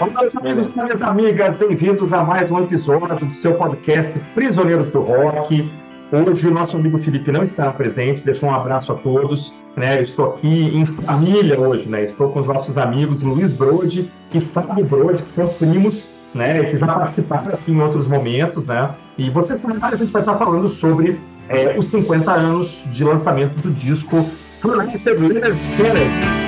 Olá, meus amigos minhas amigas, bem-vindos a mais um episódio do seu podcast Prisioneiros do Rock. Hoje o nosso amigo Felipe não está presente, deixou um abraço a todos. Né? Eu estou aqui em família hoje, né? Estou com os nossos amigos Luiz Brode e Fábio Brode, que são primos, né? Que já participaram aqui em outros momentos, né? E você sabe, a gente vai estar falando sobre é, os 50 anos de lançamento do disco Freelancer Leonard Skinner.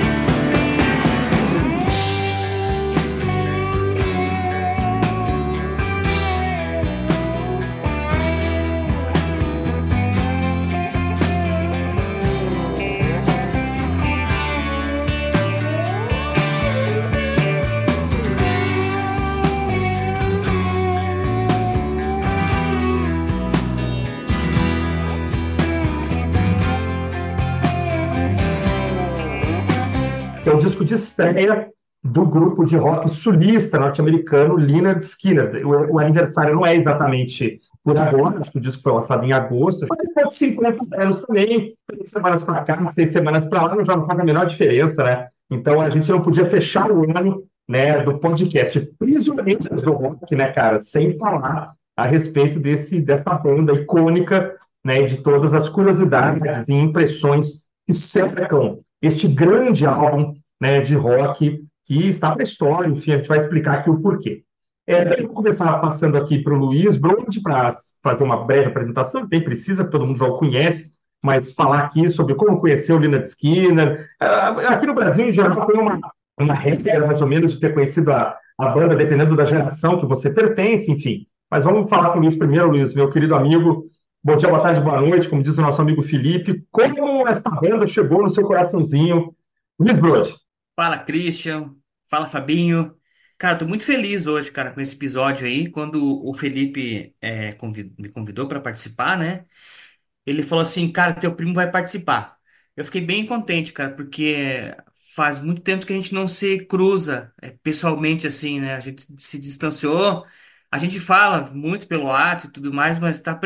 Estreia do grupo de rock sulista norte-americano Lynyrd Skynyrd. O, o, aniversário não é exatamente por agora, acho que o disco foi lançado em agosto, mas depois de 50 anos também, três semanas para cá, seis semanas para lá, já não faz a menor diferença, né? Então a gente não podia fechar o ano né, do podcast Prisioneiros do Rock, né, cara, sem falar a respeito desse, dessa banda icônica, né, de todas as curiosidades e impressões que cercam este grande álbum né, de rock que está para a história, enfim, a gente vai explicar aqui o porquê. É, eu vou começar passando aqui para o Luiz Brode para fazer uma breve apresentação, nem precisa, todo mundo já o conhece, mas falar aqui sobre como conheceu o Leonard Skinner. Uh, aqui no Brasil, em geral, tem uma, uma regra, mais ou menos, de ter conhecido a, a banda, dependendo da geração que você pertence, enfim. Mas vamos falar com o Luiz primeiro, Luiz, meu querido amigo. Bom dia, boa tarde, boa noite, como diz o nosso amigo Felipe. Como esta banda chegou no seu coraçãozinho? Luiz Brode. Fala, Christian. Fala, Fabinho. Cara, tô muito feliz hoje, cara, com esse episódio aí. Quando o Felipe é, convid- me convidou para participar, né? Ele falou assim, cara, teu primo vai participar. Eu fiquei bem contente, cara, porque faz muito tempo que a gente não se cruza é, pessoalmente assim, né? A gente se distanciou. A gente fala muito pelo WhatsApp e tudo mais, mas tá,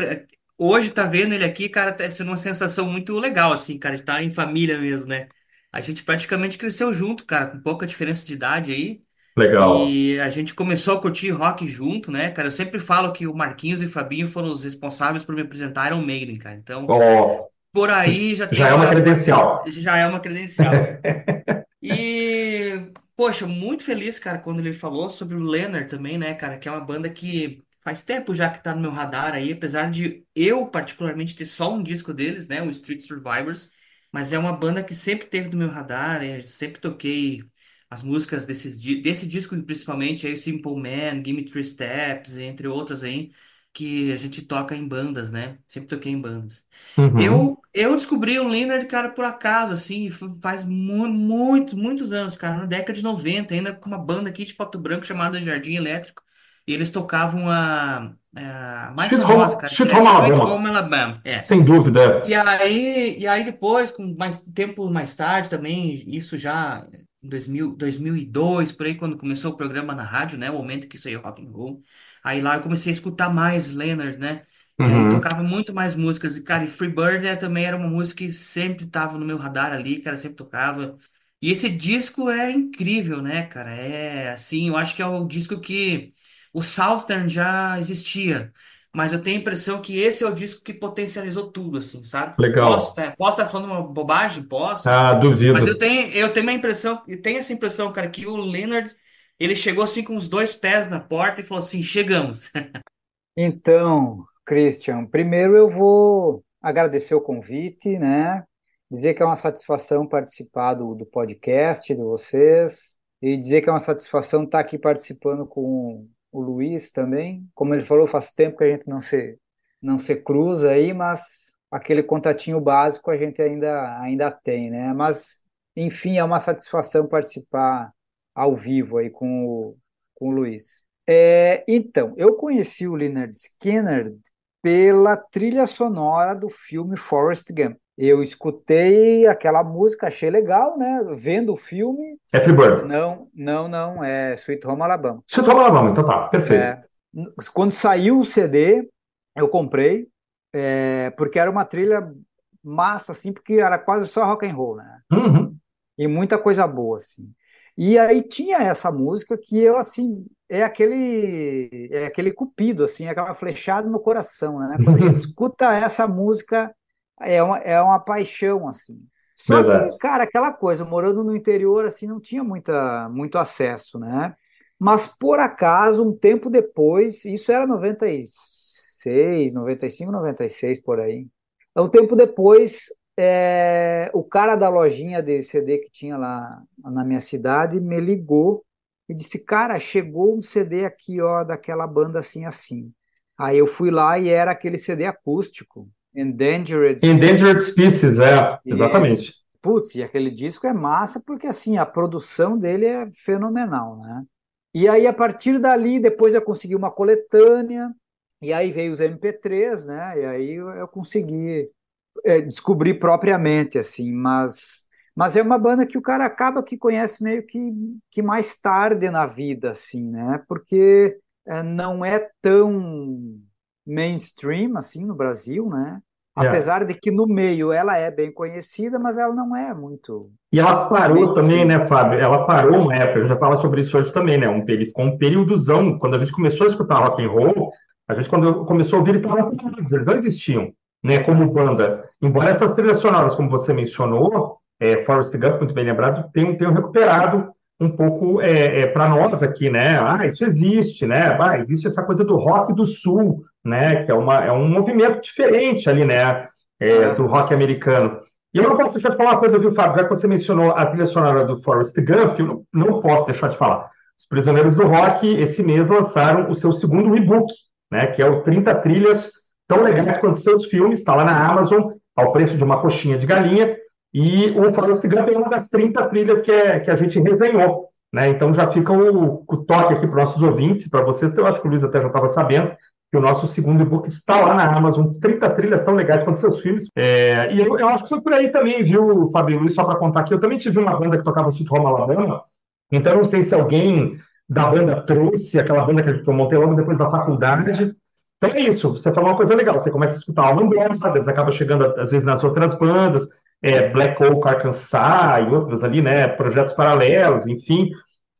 hoje tá vendo ele aqui, cara, tá sendo uma sensação muito legal, assim, cara, de estar em família mesmo, né? A gente praticamente cresceu junto, cara, com pouca diferença de idade aí. Legal. E a gente começou a curtir rock junto, né, cara? Eu sempre falo que o Marquinhos e o Fabinho foram os responsáveis por me apresentar Iron Maiden, cara. Então, Oh, por aí já já tem é uma uma, uma- credencial. já é uma credencial. E, poxa, muito feliz, cara, quando ele falou sobre o Leonard também, né, cara, que é uma banda que faz tempo já que tá no meu radar aí, apesar de eu particularmente ter só um disco deles, né, o Street Survivors, mas é uma banda que sempre teve no meu radar, eu sempre toquei as músicas desse, di- desse disco principalmente, aí o Simple Man, Gimme Three Steps, entre outras aí, que a gente toca em bandas, né, sempre toquei em bandas. Uhum. Eu, eu descobri o Leonard, cara, por acaso, assim, faz mu muito, muitos anos, cara, na década de 90 ainda com uma banda aqui de Pato Branco chamada Jardim Elétrico, e eles tocavam a, a mais Sweet famosa, Home, cara, Sweet é Home Alabama, Home Alabama, é. sem dúvida. E aí, e aí depois, com mais tempo mais tarde também, isso já em 2000, 2002, por aí, quando começou o programa na rádio, né, o momento que saiu rock and roll, aí lá eu comecei a escutar mais Leonard, né, e Uhum. tocava muito mais músicas, e cara, e Freebird né, também era uma música que sempre tava no meu radar ali, cara, sempre tocava, e esse disco é incrível, né, cara, é assim, eu acho que é o disco que o Southern já existia, mas eu tenho a impressão que esse é o disco que potencializou tudo, assim, sabe? Posso Legal. estar posso estar falando uma bobagem? Posso. Ah, Mas eu duvido. tenho, eu tenho a impressão, eu tenho essa impressão, cara, que o Leonard, ele chegou assim com os dois pés na porta e falou assim, chegamos. Então, Christian, primeiro eu vou agradecer o convite, né? Dizer que é uma satisfação participar do, do podcast de vocês e dizer que é uma satisfação estar aqui participando com o Luiz também. Como ele falou, faz tempo que a gente não se, não se cruza aí, mas aquele contatinho básico a gente ainda, ainda tem, né? Mas, enfim, é uma satisfação participar ao vivo aí com o, com o Luiz. É, então, eu conheci o Lynyrd Skynyrd pela trilha sonora do filme Forrest Gump. Eu escutei aquela música, achei legal, né? Vendo o filme, Happy Bird. não, não, não, é Sweet Home Alabama. Sweet Home Alabama, então tá, perfeito. É, quando saiu o CD, eu comprei, é, porque era uma trilha massa, assim, porque era quase só rock and roll, né? Uhum. E muita coisa boa, assim. E aí tinha essa música que eu, assim, é aquele é aquele cupido, assim, é aquela flechada no coração, né? Quando a gente escuta essa música, é uma, é uma paixão, assim. Só Verdade. que, cara, aquela coisa, morando no interior, assim, não tinha muita, muito acesso, né? Mas, por acaso, um tempo depois, isso era 96, 95, 96, por aí. Um tempo depois, é, o cara da lojinha de CD que tinha lá na minha cidade me ligou e disse, cara, chegou um CD aqui, ó, daquela banda assim, assim. Aí eu fui lá e era aquele CD acústico, Endangered Endangered Species, é, exatamente. Isso. Putz, e aquele disco é massa porque assim, a produção dele é fenomenal, né? E aí a partir dali, depois eu consegui uma coletânea, e aí veio os MP3, né? E aí eu, eu consegui é, descobrir propriamente, assim, mas mas é uma banda que o cara acaba que conhece meio que, que mais tarde na vida, assim, né? Porque é, não é tão mainstream assim no Brasil, né? É. Apesar de que no meio ela é bem conhecida, mas ela não é muito. E ela parou também, né, Fábio? Ela parou uma época, a gente já fala sobre isso hoje também, né? Um, ficou um períodozão, quando a gente começou a escutar rock and roll, a gente quando começou a ouvir, eles estavam parados, eles não existiam, né, como banda. Embora essas trilhas sonoras, como você mencionou, é, Forrest Gump, muito bem lembrado, tenham, tenham recuperado um pouco é, é, para nós aqui, né? Ah, isso existe, né? Ah, existe essa coisa do rock do sul, né? Que é, uma, é um movimento diferente ali, né? É, do rock americano. E eu não posso deixar de falar uma coisa, viu, Fábio? Já que você mencionou a trilha sonora do Forrest Gump, eu não, não posso deixar de falar. Os Prisioneiros do Rock, esse mês, lançaram o seu segundo e-book, né? Que é o 30 trilhas tão legais quanto seus filmes, está lá na Amazon, ao preço de uma coxinha de galinha. E o Forrest Gump é uma das 30 trilhas que, é, que a gente resenhou. Né? Então já fica o, o toque aqui para os nossos ouvintes, para vocês, eu acho que o Luiz até já estava sabendo, que o nosso segundo e-book está lá na Amazon, 30 trilhas tão legais quanto seus filmes. É, e eu, eu, acho que foi por aí também, viu, Fabio Luiz, só para contar aqui, eu também tive uma banda que tocava Sweet Home Alabama, então não sei se alguém da banda trouxe aquela banda que eu montei logo depois da faculdade. Então é isso, você falou uma coisa legal, você começa a escutar Alman Brothers, acaba chegando às vezes nas outras bandas, é, Black Oak Arkansas e outras ali, né, projetos paralelos, enfim,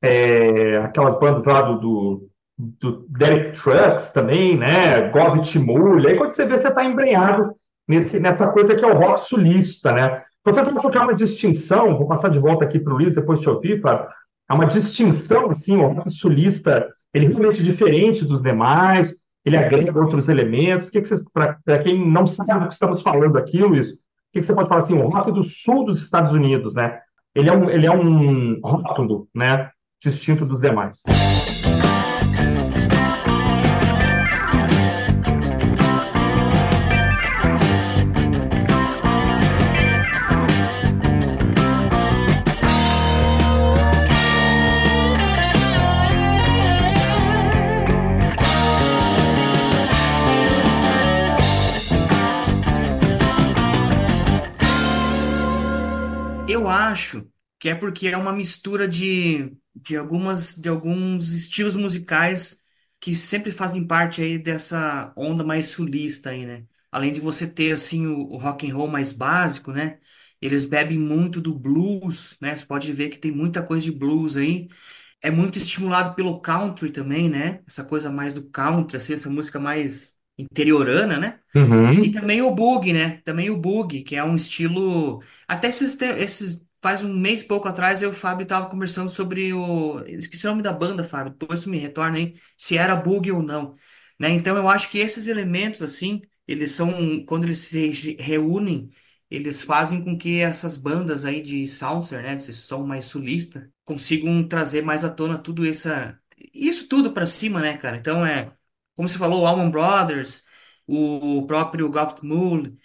é, aquelas bandas lá do, do, do Derek Trucks também, né, Gov Timulha, aí quando você vê, você está embrenhado nesse, nessa coisa que é o rock sulista, né. Vocês acham que há uma distinção, vou passar de volta aqui para o Luiz, depois te ouvir, Fábio, há uma distinção, assim, o rock sulista, ele é realmente diferente dos demais, ele agrega outros elementos, que, que vocês, para quem não sabe do que estamos falando aqui, Luiz, que, que você pode falar assim, o rock do sul dos Estados Unidos, né? Ele é um, ele é um rótulo, né? Distinto dos demais. Acho que é porque é uma mistura de, de algumas de alguns estilos musicais que sempre fazem parte aí dessa onda mais sulista aí, né? Além de você ter assim o, o rock and roll mais básico, né? Eles bebem muito do blues, né? Você pode ver que tem muita coisa de blues aí. É muito estimulado pelo country também, né? Essa coisa mais do country, assim, essa música mais interiorana, né? E Uhum. também o boogie, né? Também o boogie, que é um estilo. Até esses, te- esses faz um mês e pouco atrás eu e o Fábio tava conversando sobre o. Esqueci o nome da banda, Fábio. Depois me retorna aí se era boogie ou não, né? Então eu acho que esses elementos assim, eles são quando eles se re- reúnem, eles fazem com que essas bandas aí de Southern, né? Esse som mais sulista, consigam trazer mais à tona tudo essa isso tudo pra cima, né, cara? Então é como você falou, o Allman Brothers o próprio Moon,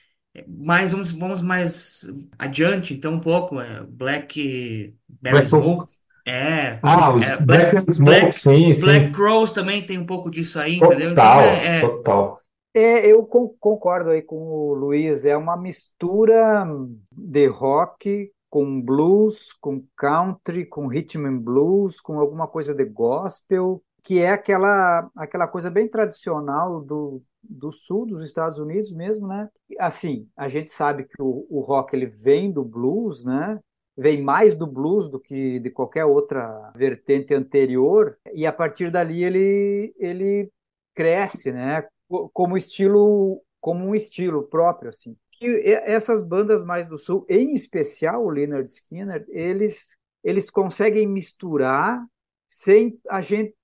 mais vamos, vamos mais adiante, então um pouco, é, Black Berry Black Oak. Smoke, é, Ah, os é, Black Black, and Smoke, Black, sim, Black sim. Crowes também tem um pouco disso aí, entendeu? Então Total, é, é- total. É, eu con- concordo aí com o Luiz, é uma mistura de rock com blues, com country, com rhythm and blues, com alguma coisa de gospel, que é aquela, aquela coisa bem tradicional do, do sul dos Estados Unidos mesmo, né? Assim, a gente sabe que o, o rock ele vem do blues, né? vem mais do blues do que de qualquer outra vertente anterior, e a partir dali ele, ele cresce, né? Como estilo, como um estilo próprio, assim. E essas bandas mais do sul, em especial o Leonard Skinner, eles eles conseguem misturar sem a gente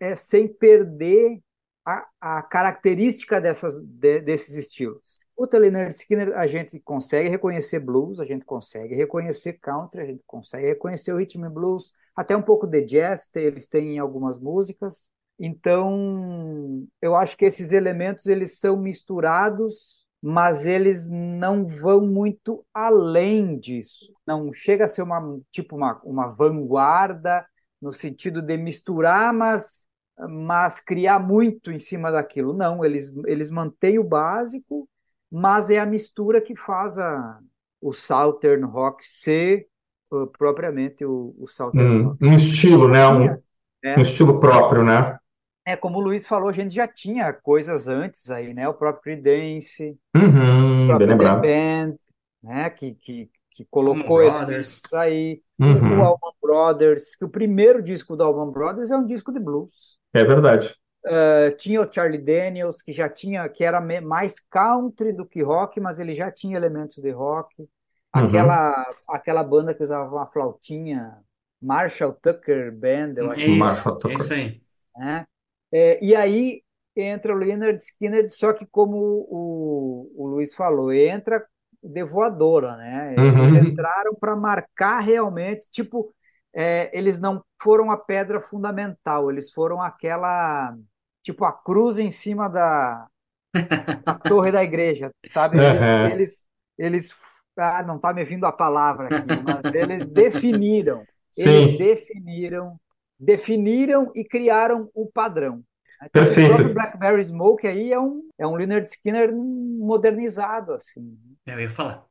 é, sem perder a, a característica dessas, de, desses estilos. O Leonard Skinner, a gente consegue reconhecer blues, a gente consegue reconhecer country, a gente consegue reconhecer o rhythm blues, até um pouco de jazz, eles têm em algumas músicas. Então, eu acho que esses elementos eles são misturados, mas eles não vão muito além disso. Não chega a ser uma tipo uma, uma vanguarda no sentido de misturar, mas mas criar muito em cima daquilo. Não, eles eles mantêm o básico mas é a mistura que faz a, o Southern Rock ser uh, propriamente o, o Southern Hum, Rock. um estilo, né? Um, É, um estilo próprio, né? é, como o Luiz falou, a gente já tinha coisas antes aí, né? O próprio Creedence, o Uhum, bem próprio The. Band, né? Que, que, que colocou elementos aí. O, o Uhum, Allman Brothers, que o primeiro disco do Allman Brothers é um disco de blues. É verdade. Uh, tinha o Charlie Daniels, que já tinha, que era mais country do que rock, mas ele já tinha elementos de rock. Uhum, Aquela, aquela banda que usava uma flautinha, Marshall Tucker Band, eu É acho, do isso, Marshall é isso Tucker. aí. né? É, e aí entra o Leonard Skinner, só que como o, o Luiz falou, entra de voadora, né? Eles Uhum, entraram para marcar realmente, tipo, é, eles não foram a pedra fundamental, eles foram aquela, tipo, a cruz em cima da, da torre da igreja, sabe? Eles, uhum, eles, eles, ah, não está me vindo a palavra aqui, mas eles definiram, eles sim, definiram, definiram e criaram o padrão. Então, o próprio perfeito. Blackberry Smoke aí é um, é um Leonard Skinner modernizado, assim. Eu ia falar.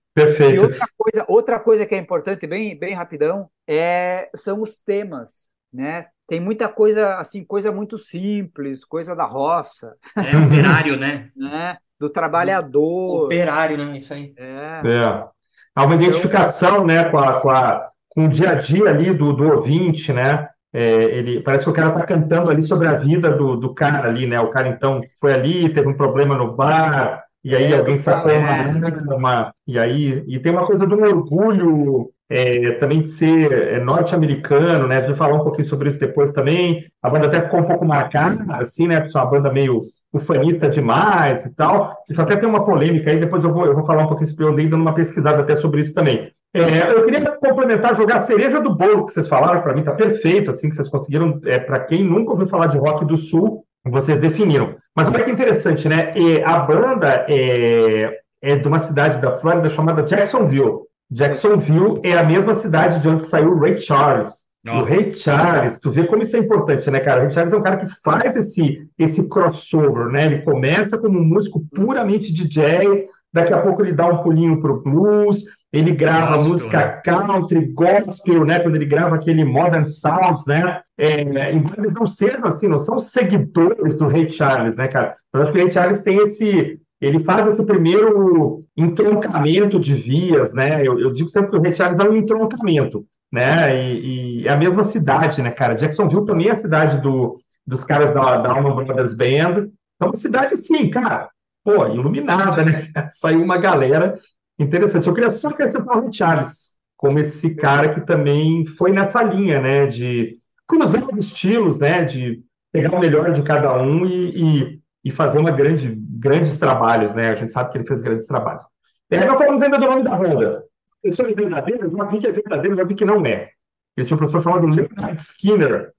E Perfeito. outra coisa, outra coisa que é importante, bem, bem rapidão, é, são os temas, né? Tem muita coisa, assim, coisa muito simples, coisa da roça, É operário, né? né? Do trabalhador, Operário, né? Isso aí. é. é. Há uma Então, identificação, né, com a, com a, com o dia a dia ali do, do ouvinte, né? É, ele, parece que o cara está cantando ali sobre a vida do, do cara ali, né? O cara, então, foi ali, teve um problema no bar, e aí é, do alguém sacou uma arma, e aí... E tem uma coisa do orgulho é, também de ser é, norte-americano, né? A gente vai falar um pouquinho sobre isso depois também. A banda até ficou um pouco marcada, assim, né? Porque é uma banda meio ufanista demais e tal. Isso até tem uma polêmica aí, depois eu vou, eu vou falar um pouquinho sobre eu andei dando uma pesquisada até sobre isso também. É, eu queria complementar, jogar a cereja do bolo que vocês falaram, para mim tá perfeito, assim, que vocês conseguiram, é, para quem nunca ouviu falar de rock do sul, vocês definiram. Mas olha que interessante, né? E a banda é, é de uma cidade da Flórida chamada Jacksonville. Jacksonville é a mesma cidade de onde saiu o Ray Charles. O ó. Ray Charles, tu vê como isso é importante, né, cara? O Ray Charles é um cara que faz esse, esse crossover, né? Ele começa como um músico puramente de jazz, daqui a pouco ele dá um pulinho pro blues, ele grava Gospel, música né? country, gospel, né? Quando ele grava aquele Modern Sounds, né? É, embora eles não sejam assim, não são seguidores do Ray Charles, né, cara? Eu acho que o Ray Charles tem esse, ele faz esse primeiro entroncamento de vias, né? Eu, eu digo sempre que o Ray Charles é um entroncamento, né? E, e é a mesma cidade, né, cara? Jacksonville também é a cidade do, dos caras da, da Allman Brothers Band. Então, uma cidade assim, cara, pô, iluminada, né? Saiu uma galera interessante. Eu queria só acrescentar o Charles como esse cara que também foi nessa linha, né? De cruzar os estilos, né? De pegar o melhor de cada um e, e, e fazer uma grande, grandes trabalhos, né? A gente sabe que ele fez grandes trabalhos. E aí nós falamos ainda do nome da banda. Eu sou verdadeiro, já vi que é verdadeiro, já vi que não é. Eles tinham um professor chamado Leonard Skinner.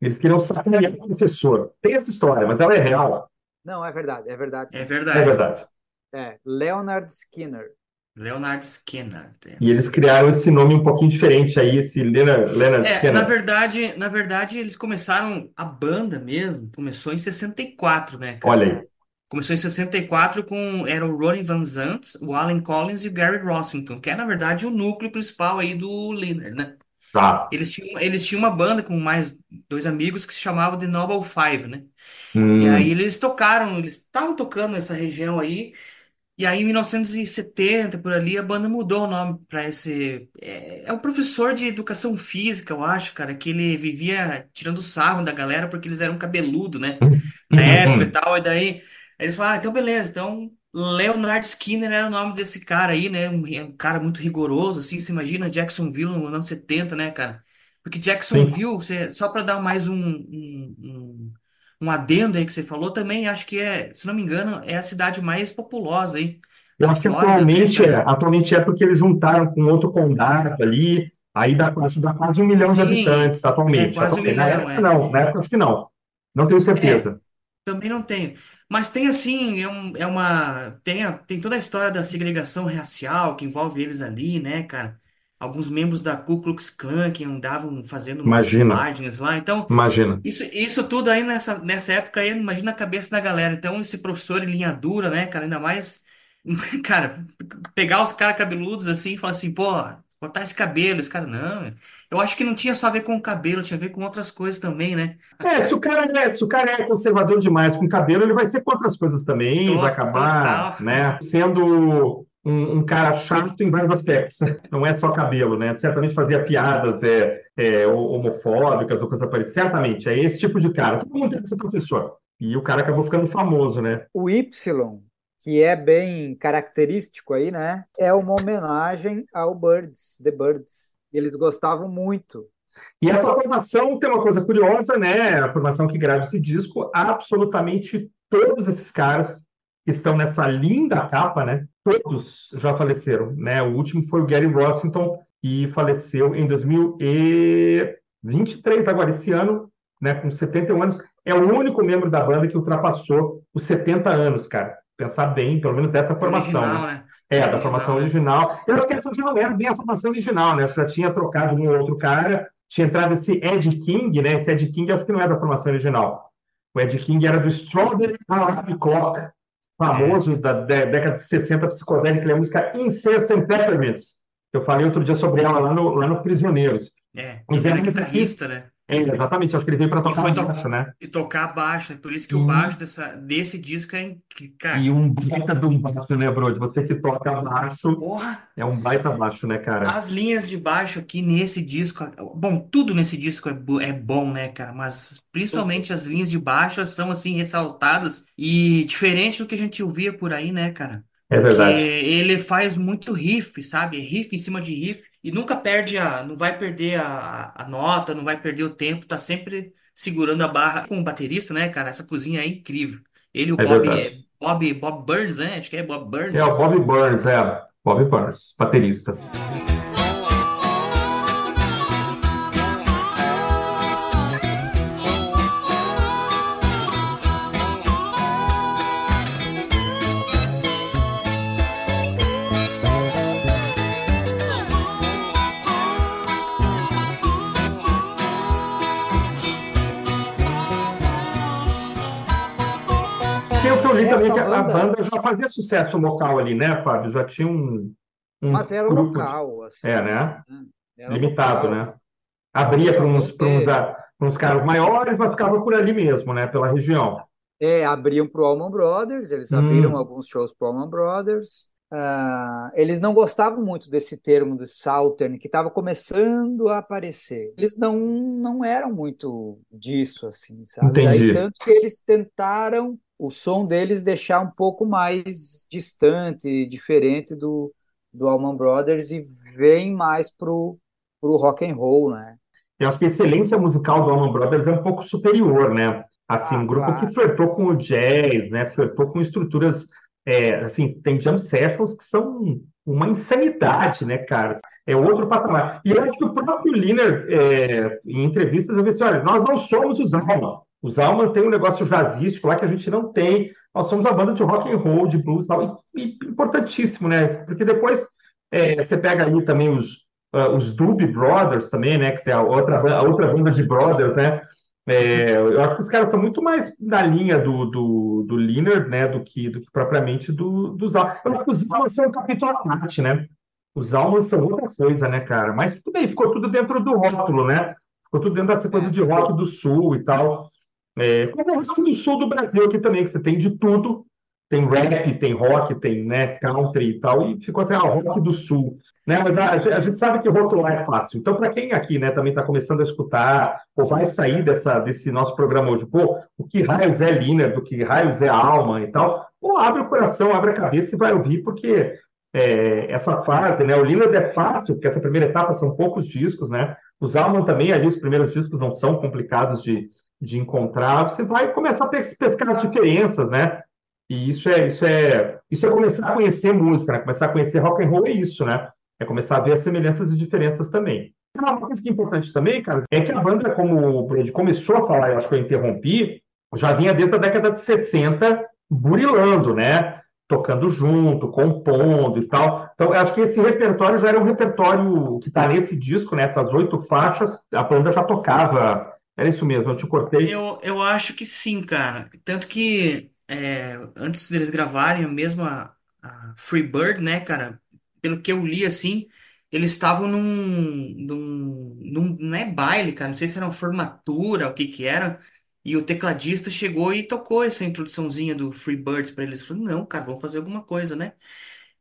Eles queriam sacanear o professor. Tem essa história, mas ela é real. Não, é verdade, é verdade, É sim. É verdade. verdade. É, Leonard Skinner. Leonard Skinner. E eles criaram esse nome um pouquinho diferente aí, esse Leonard, Leonard É, na Skinner. verdade, na verdade, eles começaram, a banda mesmo, começou em 64, né, cara? Olha aí. Começou em 64 com, era o Ronnie Van Zant, o Allen Collins e o Gary Rossington, que é, na verdade, o núcleo principal aí do Leonard, né? Eles tinham, eles tinham uma banda com mais dois amigos que se chamava The Noble Five, né? E Hum, aí eles tocaram, eles estavam tocando nessa região aí, E aí, em 1970, por ali, a banda mudou o nome para esse. É, é um professor de educação física, eu acho, cara, que ele vivia tirando sarro da galera porque eles eram cabeludo, né? Na época e tal. E daí eles falaram, ah, então beleza, então Leonard Skinner era o nome desse cara aí, né? Um, um cara muito rigoroso, assim. Você imagina Jacksonville no ano 70, né, cara? Porque Sim. Jacksonville, você, só para dar mais um, um, um um adendo aí que você falou também, acho que é, se não me engano, é a cidade mais populosa aí Eu da acho que Flórida, né, atualmente é. cara? Atualmente é porque eles juntaram com outro condado ali, aí dá, acho que dá quase um milhão de Sim, habitantes é atualmente. quase um. Na milhão, época é. não, na época acho que não. Não tenho É, certeza. Também não tenho. Mas tem assim, é, um- é uma. Tem, a- tem toda a história da segregação racial que envolve eles ali, né, cara? Alguns membros da Ku Klux Klan que andavam fazendo umas Imagina, filmagens lá. Então, imagina. Isso, isso tudo aí nessa, nessa época aí, imagina a cabeça da galera. Então, esse professor em linha dura, né, cara, ainda mais, cara, pegar os caras cabeludos assim e falar assim, pô, cortar esse cabelo, esse cara, não. Eu acho que não tinha só a ver com o cabelo, tinha a ver com outras coisas também, né? É, se o cara é, se o cara é conservador demais com cabelo, ele vai ser contra as coisas também, vai acabar, Total. né, sendo um, um cara chato em vários aspectos. Não é só cabelo, né? Certamente fazia piadas é, é, homofóbicas ou coisa parecida. Certamente, é esse tipo de cara. Todo mundo tem que ser professor. E o cara acabou ficando famoso, né? O Y, que é bem característico aí, né? É uma homenagem ao Birds, The Birds. Eles gostavam muito. E essa formação tem uma coisa curiosa, né? A formação que grava esse disco, absolutamente todos esses caras que estão nessa linda capa, né? Todos já faleceram, né? O último foi o Gary Rossington, que faleceu em 2023, agora esse ano, né? Com 71 anos. É o único membro da banda que ultrapassou os 70 anos, cara. Pensar bem, pelo menos dessa formação, né? Original, né? É, da formação Original. Eu acho que essa já não era bem a formação original, né? Acho que já tinha trocado um ou outro cara, tinha entrado esse Ed King, né? Esse Ed King acho que não é da formação original. O Ed King era do Strawberry Alarm Clock, É, famoso da dé- década de 60, psicodélica, que é a música Incessant Peppermints. Eu falei outro dia sobre ela lá no, lá no Prisioneiros. é. Ele era demais aqui, guitarrista, né? É, exatamente, acho que ele veio para E tocar foi to baixo, né? e tocar baixo, né? Por isso que o E, baixo dessa, desse disco é, inc- e cara, um baita de um baixo, né, Brody? Você que toca baixo, porra. é um baita baixo, né, cara? As linhas de baixo aqui nesse disco, bom, tudo nesse disco é, bo- é bom, né, cara? Mas principalmente as linhas de baixo são assim ressaltadas e diferente do que a gente ouvia por aí, né, cara? É Porque verdade. ele faz muito riff, sabe? Riff em cima de riff e nunca perde a, não vai perder a, a nota, não vai perder o tempo, tá sempre segurando a barra com o baterista, né, cara? Essa cozinha é incrível. Ele e o É Bob, é, verdade. Bob, Bob Burns, né? Acho que é Bob É o Burns. Bobby Burns, é. Bobby Burns, baterista. Pelo que eu li também, que a banda, banda já fazia sucesso local ali, né, Fábio? Já tinha um, mas um era grupo de... local, É, assim, né? né? Era Limitado, local. né? Abria para uns, para uns, uns caras maiores, mas ficava por ali mesmo, né? Pela região. É, abriam para o Allman Brothers, eles abriram Hum, alguns shows para o Allman Brothers. Ah, eles não gostavam muito desse termo do Southern, que estava começando a aparecer. Eles não, não eram muito disso, assim, sabe? Daí entendi. tanto que eles tentaram o som deles deixar um pouco mais distante, diferente do, do Allman Brothers e vem mais pro, pro rock and roll, né? Eu acho que a excelência musical do Allman Brothers é um pouco superior, né? Assim, Ah, um grupo que claro. flertou com o jazz, né? Flertou com estruturas, é, assim, tem jam sessions que são uma insanidade, né, cara? É outro patamar. E eu acho que o próprio Liner, é, em entrevistas, eu disse, olha, nós não somos os Allman. Os Allman tem um negócio jazzístico lá que a gente não tem. Nós somos uma banda de rock and roll, de blues, tal. E, e importantíssimo, né? Porque depois é, você pega aí também os uh, os Doobie Brothers também, né? Que é a outra, a outra banda de brothers, né? É, eu acho que os caras são muito mais na linha do, do, do Liner, né? Do que, do que propriamente do, dos Alman. Eu acho que os Alman são um capítulo à parte, né? Os Alman são outra coisa, né, cara? Mas tudo bem, ficou tudo dentro do rótulo, né? Ficou tudo dentro dessa coisa É, de rock do sul e tal. É, como o do sul do Brasil aqui também, que você tem de tudo, tem rap, tem rock, tem né, country e tal, e ficou assim, ah, rock do sul. Né? Mas a, a gente sabe que rotular é fácil. Então, para quem aqui né, também está começando a escutar, ou vai sair dessa, desse nosso programa hoje, pô, o que raios é Liner, do que raios é Alma e tal, pô, abre o coração, abre a cabeça e vai ouvir, porque é, essa fase, né? O Liner é fácil, porque essa primeira etapa são poucos discos, né? Os Alman também, ali, os primeiros discos não são complicados de, de encontrar. Você vai começar a pescar as diferenças, né? E isso é, isso é, isso é começar a conhecer música, né? Começar a conhecer rock and roll é isso, né? É começar a ver as semelhanças e diferenças também. Uma coisa que é importante também, cara, é que a banda, como o Brad começou a falar, eu acho que eu interrompi, já vinha desde a década de 60 burilando, né? Tocando junto, compondo e tal. Então, eu acho que esse repertório já era um repertório que está nesse disco, nessas né? oito faixas, a banda já tocava. Era isso mesmo, eu te cortei. Eu, eu acho que sim, cara. Tanto que é, antes deles gravarem, mesmo a, a Free Bird, né, cara? Pelo que eu li, assim, eles estavam num, num, num, não é baile, cara, não sei se era uma formatura, o que que era, e o tecladista chegou e tocou essa introduçãozinha do Free Birds pra eles. Falou, não, cara, vamos fazer alguma coisa, né?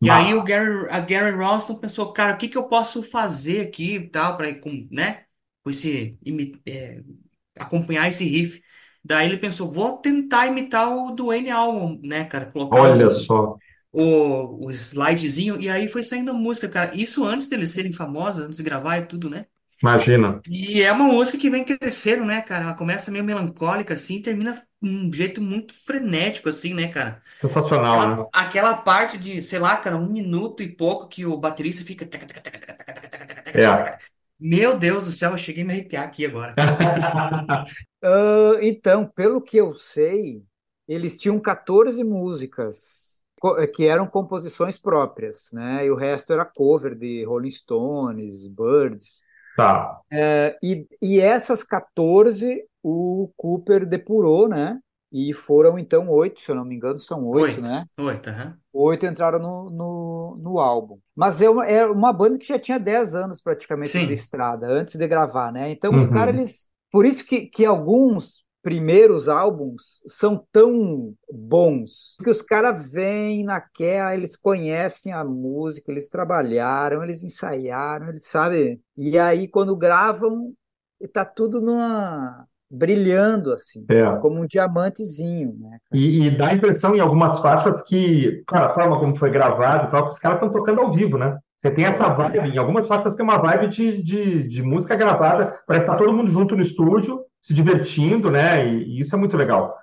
E aí o Gary, a Gary Ralston pensou, cara, o que que eu posso fazer aqui e tal, para né, com esse, é, acompanhar esse riff. Daí ele pensou, vou tentar imitar o Duane Allman, né, cara? Colocar Olha só. o, o slidezinho, e aí foi saindo a música, cara. Isso antes deles serem famosos, antes de gravar e tudo, né? Imagina. E é uma música que vem crescendo, né, cara? Ela começa meio melancólica, assim, e termina de um jeito muito frenético, assim, né, cara? Sensacional, Aquela, né? aquela parte de, sei lá, cara, um minuto e pouco que o baterista fica. É. Meu Deus do céu, eu cheguei a me arrepiar aqui agora. Uh, então, pelo que eu sei, eles tinham 14 músicas co- que eram composições próprias, né? E o resto era cover de Rolling Stones, Birds. Tá. É, e, e essas 14 o Cooper depurou, né? E foram então oito, se eu não me engano, são oito, Oito. né? Oito, aham. Oito entraram no, no, no álbum. Mas é uma, é uma banda que já tinha 10 anos praticamente de Sim. estrada, antes de gravar, né? Então os Uhum. caras, eles. Por isso que, que alguns primeiros álbuns são tão bons, que os caras vêm naquela, eles conhecem a música, eles trabalharam, eles ensaiaram, eles sabem. E aí, quando gravam, tá tudo numa. Brilhando assim, É. como um diamantezinho, né? E, e dá a impressão em algumas faixas que, cara, a forma como foi gravado e tal, que os caras estão tocando ao vivo, né? Você tem essa vibe, em algumas faixas tem uma vibe de, de, de música gravada, parece estar todo mundo junto no estúdio, se divertindo, né? E, e isso é muito legal.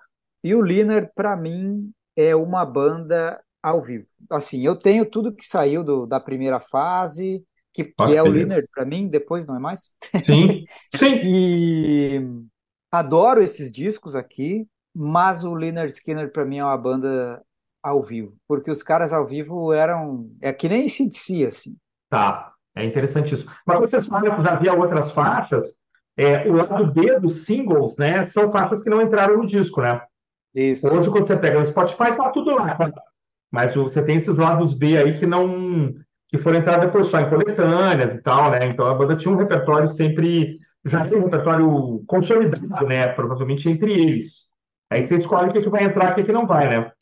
E o Liner, para mim, é uma banda ao vivo. Assim, eu tenho tudo que saiu do- da primeira fase, que, que que é o. Liner para mim, depois não é mais. Sim, sim. E adoro esses discos aqui, mas o Lynyrd Skynyrd para mim é uma banda ao vivo, porque os caras ao vivo eram é que nem AC/DC assim. Tá, é interessante isso. Mas vocês falam que já havia outras faixas, é, o lado B dos singles, né, são faixas que não entraram no disco, né? Isso. Hoje, quando você pega no Spotify, tá tudo lá. tá? Mas você tem esses lados B aí que não. que foram entrar depois só em coletâneas e tal, né? Então a banda tinha um repertório sempre. Já tinha um repertório consolidado, né? Provavelmente entre eles. Aí você escolhe o que, que vai entrar e o que, que não vai, né?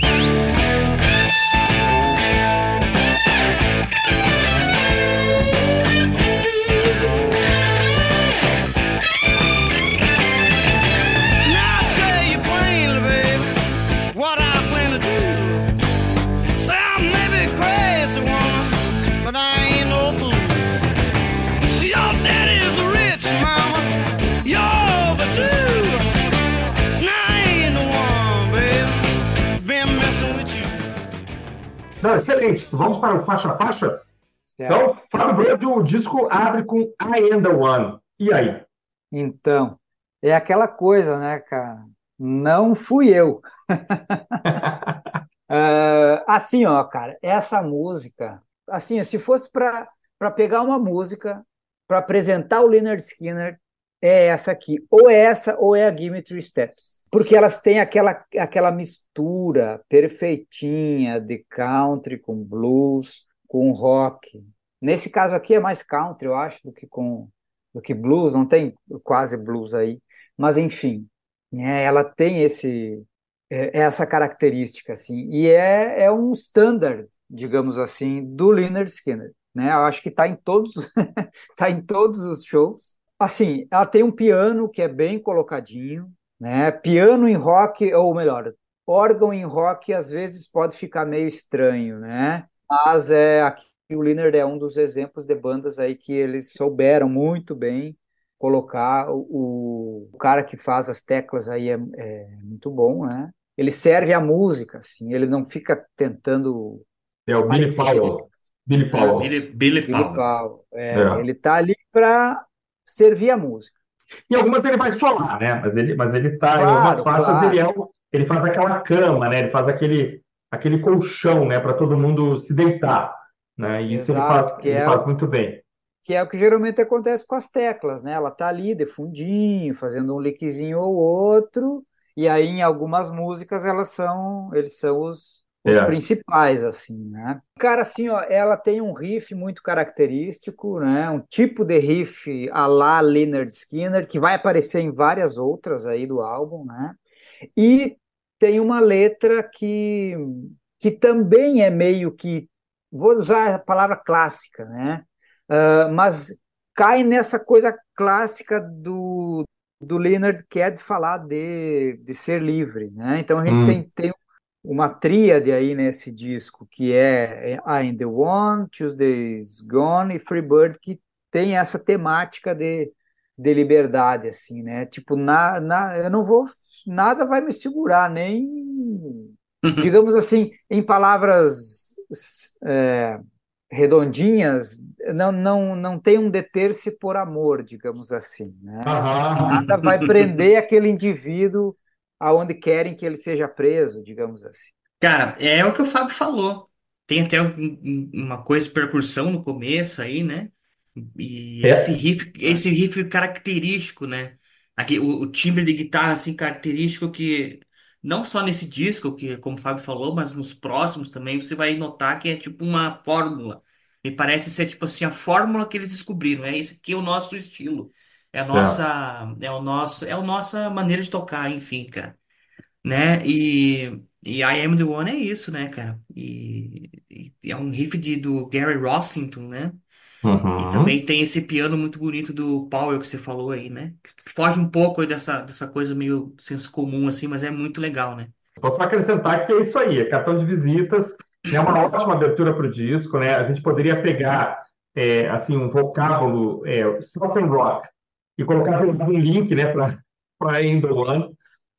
Não, excelente. Vamos para o faixa a faixa? Certo. Então, Fábio Brode, o disco abre com I Am the One. E aí? Então, é aquela coisa, né, cara? Não fui eu. Ah, assim, ó, cara, essa música, assim, se fosse para pegar uma música para apresentar o Leonard Skinner, é essa aqui. Ou é essa, ou é a Give Me Three Steps. Porque elas têm aquela, aquela mistura perfeitinha de country com blues, com rock. Nesse caso aqui é mais country, eu acho, do que com do que blues, não tem quase blues aí, mas enfim, né, ela tem esse é, essa característica, assim, e é, é um standard, digamos assim, do Leonard Skinner, né? Eu acho que está em todos, tá em todos os shows. Assim, ela tem um piano que é bem colocadinho, né? Piano em rock, ou melhor, órgão em rock às vezes pode ficar meio estranho, né? Mas é aqui o Leonard é um dos exemplos de bandas aí que eles souberam muito bem colocar o, o cara que faz as teclas aí é, é muito bom, né? Ele serve a música, assim, ele não fica tentando É o Billy. Powell. Billy Powell. Billy, Billy Billy Powell. Powell. É, É. ele tá ali para servir a música. E algumas ele vai solar, né? Mas ele, mas ele tá, em Claro, algumas faixas claro. ele é ele faz aquela cama, né? Ele faz aquele, aquele colchão, né? Para todo mundo se deitar, né? E isso ele Exato, faz, que ele é faz o- muito bem. que é o que geralmente acontece com as teclas, né? Ela tá ali de fundinho, fazendo um lickzinho ou outro, e aí em algumas músicas elas são, eles são os, os É. principais, assim, né? Cara, assim, ó, ela tem um riff muito característico, né? Um tipo de riff à la Lynyrd Skynyrd, que vai aparecer em várias outras aí do álbum, né? E tem uma letra que, que também é meio que, vou usar a palavra clássica, né? Ah, mas cai nessa coisa clássica do, do Leonard, que é de falar de, de ser livre, né? Então a gente Hum. tem, tem uma tríade aí nesse disco, que é I'm the One, Tuesday's Gone e Free Bird, que tem essa temática de, de liberdade, assim, né? Tipo, na, na, eu não vou, nada vai me segurar, nem, digamos assim, em palavras é, redondinhas, não, não, não tem um deter-se por amor, digamos assim, né? Nada vai prender aquele indivíduo aonde querem que ele seja preso, digamos assim. Cara, é o que o Fábio falou. Tem até um- um- uma coisa de percussão no começo aí, né? E É. esse riff, esse riff característico, né? Aqui, o, o timbre de guitarra assim característico que não só nesse disco, que como o Fábio falou, mas nos próximos também você vai notar que é tipo uma fórmula. Me parece ser tipo assim a fórmula que eles descobriram. É esse aqui é o nosso estilo. É a nossa, é o nosso, é a nossa maneira de tocar, enfim, cara né? E, e I Am The One é isso, né, cara? E, e é um riff de, do Gary Rossington, né? E Uhum. também tem esse piano muito bonito do Powell que você falou aí, né? Foge um pouco aí dessa, dessa coisa meio senso comum, assim, mas é muito legal, né? Posso acrescentar que é isso aí, é cartão de visitas, é uma ótima abertura para o disco, né? A gente poderia pegar é, assim um vocábulo é, Southern Rock e colocar um link, né, para End One,